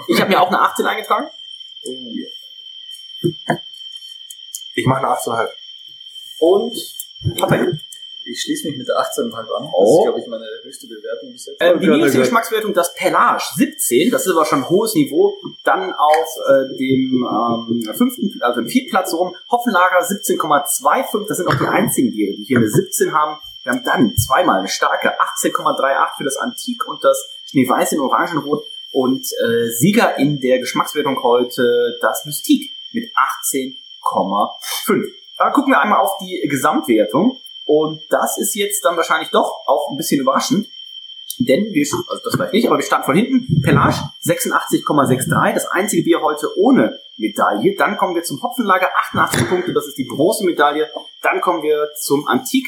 Ich habe mir auch eine 18 eingetragen. Ich mache eine 8,5. Und Patrick. Ich schließe mich mit 18,5 an. Das Oh. ist, glaube ich, meine höchste Bewertung bis jetzt. Ähm, die niedrigste Geschmackswertung, das Pelage 17, das ist aber schon ein hohes Niveau. Dann auf äh, dem ähm, fünften, also im vierten Platz rum, Hoffenlager 17,25, das sind auch die einzigen Biere, die hier eine 17 haben. Wir haben dann zweimal eine starke 18,38 für das Antik und das Schneeweiß in Orangenrot und äh, Sieger in der Geschmackswertung heute das Mystik mit 18,5. Da gucken wir einmal auf die Gesamtwertung und das ist jetzt dann wahrscheinlich doch auch ein bisschen überraschend. Denn wir, also das vielleicht nicht, aber wir starten von hinten. Pelage 86,63, das einzige Bier heute ohne Medaille. Dann kommen wir zum Hopfenlager, 88 Punkte, das ist die Bronzemedaille. Dann kommen wir zum Antik,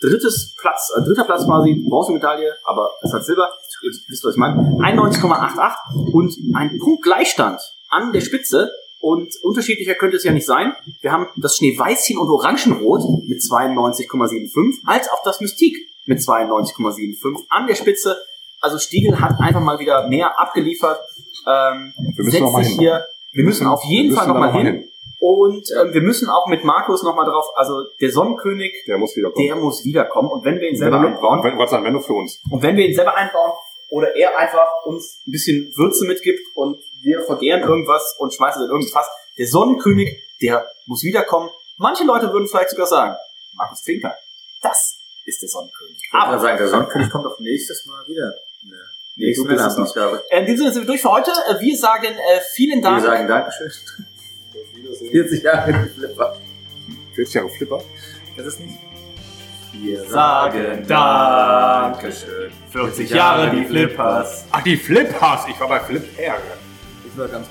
drittes Platz, äh, dritter Platz quasi, Bronzemedaille, aber es hat Silber, ihr wisst, was ich meine, 91,88 und ein Punkt Gleichstand an der Spitze und unterschiedlicher könnte es ja nicht sein. Wir haben das Schneeweißchen und Orangenrot mit 92,75, als auch das Mystik mit 92,75 an der Spitze. Also Stiegel hat einfach mal wieder mehr abgeliefert. Ähm, Wir müssen noch mal hin. hier, wir müssen auf jeden Wir Fall müssen noch mal hin. Und ähm, wir müssen auch mit Markus noch mal drauf, also der Sonnenkönig, Der muss wieder kommen. der muss wiederkommen. Und wenn wir ihn selber wenn, einbauen, wenn, was wenn nur für uns. und wenn wir ihn selber einbauen oder er einfach uns ein bisschen Würze mitgibt und wir vergehren irgendwas und schmeißen es in irgendein Fass, der Sonnenkönig, der muss wiederkommen. Manche Leute würden vielleicht sogar sagen, Markus Trinker, das ist der Sonnenkönig. Aber sagen, der Sonnenkönig kommt doch nächstes Mal wieder. Ne. Nächste du bist es Männermaßgabe. äh, in diesem Sinne sind wir durch für heute. Äh, Wir sagen äh, vielen Wir Dank. sagen Dankeschön. 40 Jahre Flipper. 40 Jahre Flipper. Das ist nicht. Wir sagen Dankeschön. 40 Jahre die Flippers. Ach, die Flippers. Ich war bei Flip Air. War ganz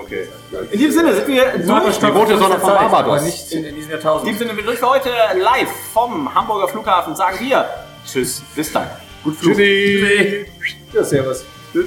Okay. In diesem Sinne sind wir durch. Die rote Sonne von Aber Barbados. nicht in, in diesem In Jahrtausend. diesem Sinne sind wir durch für heute live vom Hamburger Flughafen. Sagen wir Tschüss, bis dann. Gut Flug. Tschüssi. Ja, servus. Du.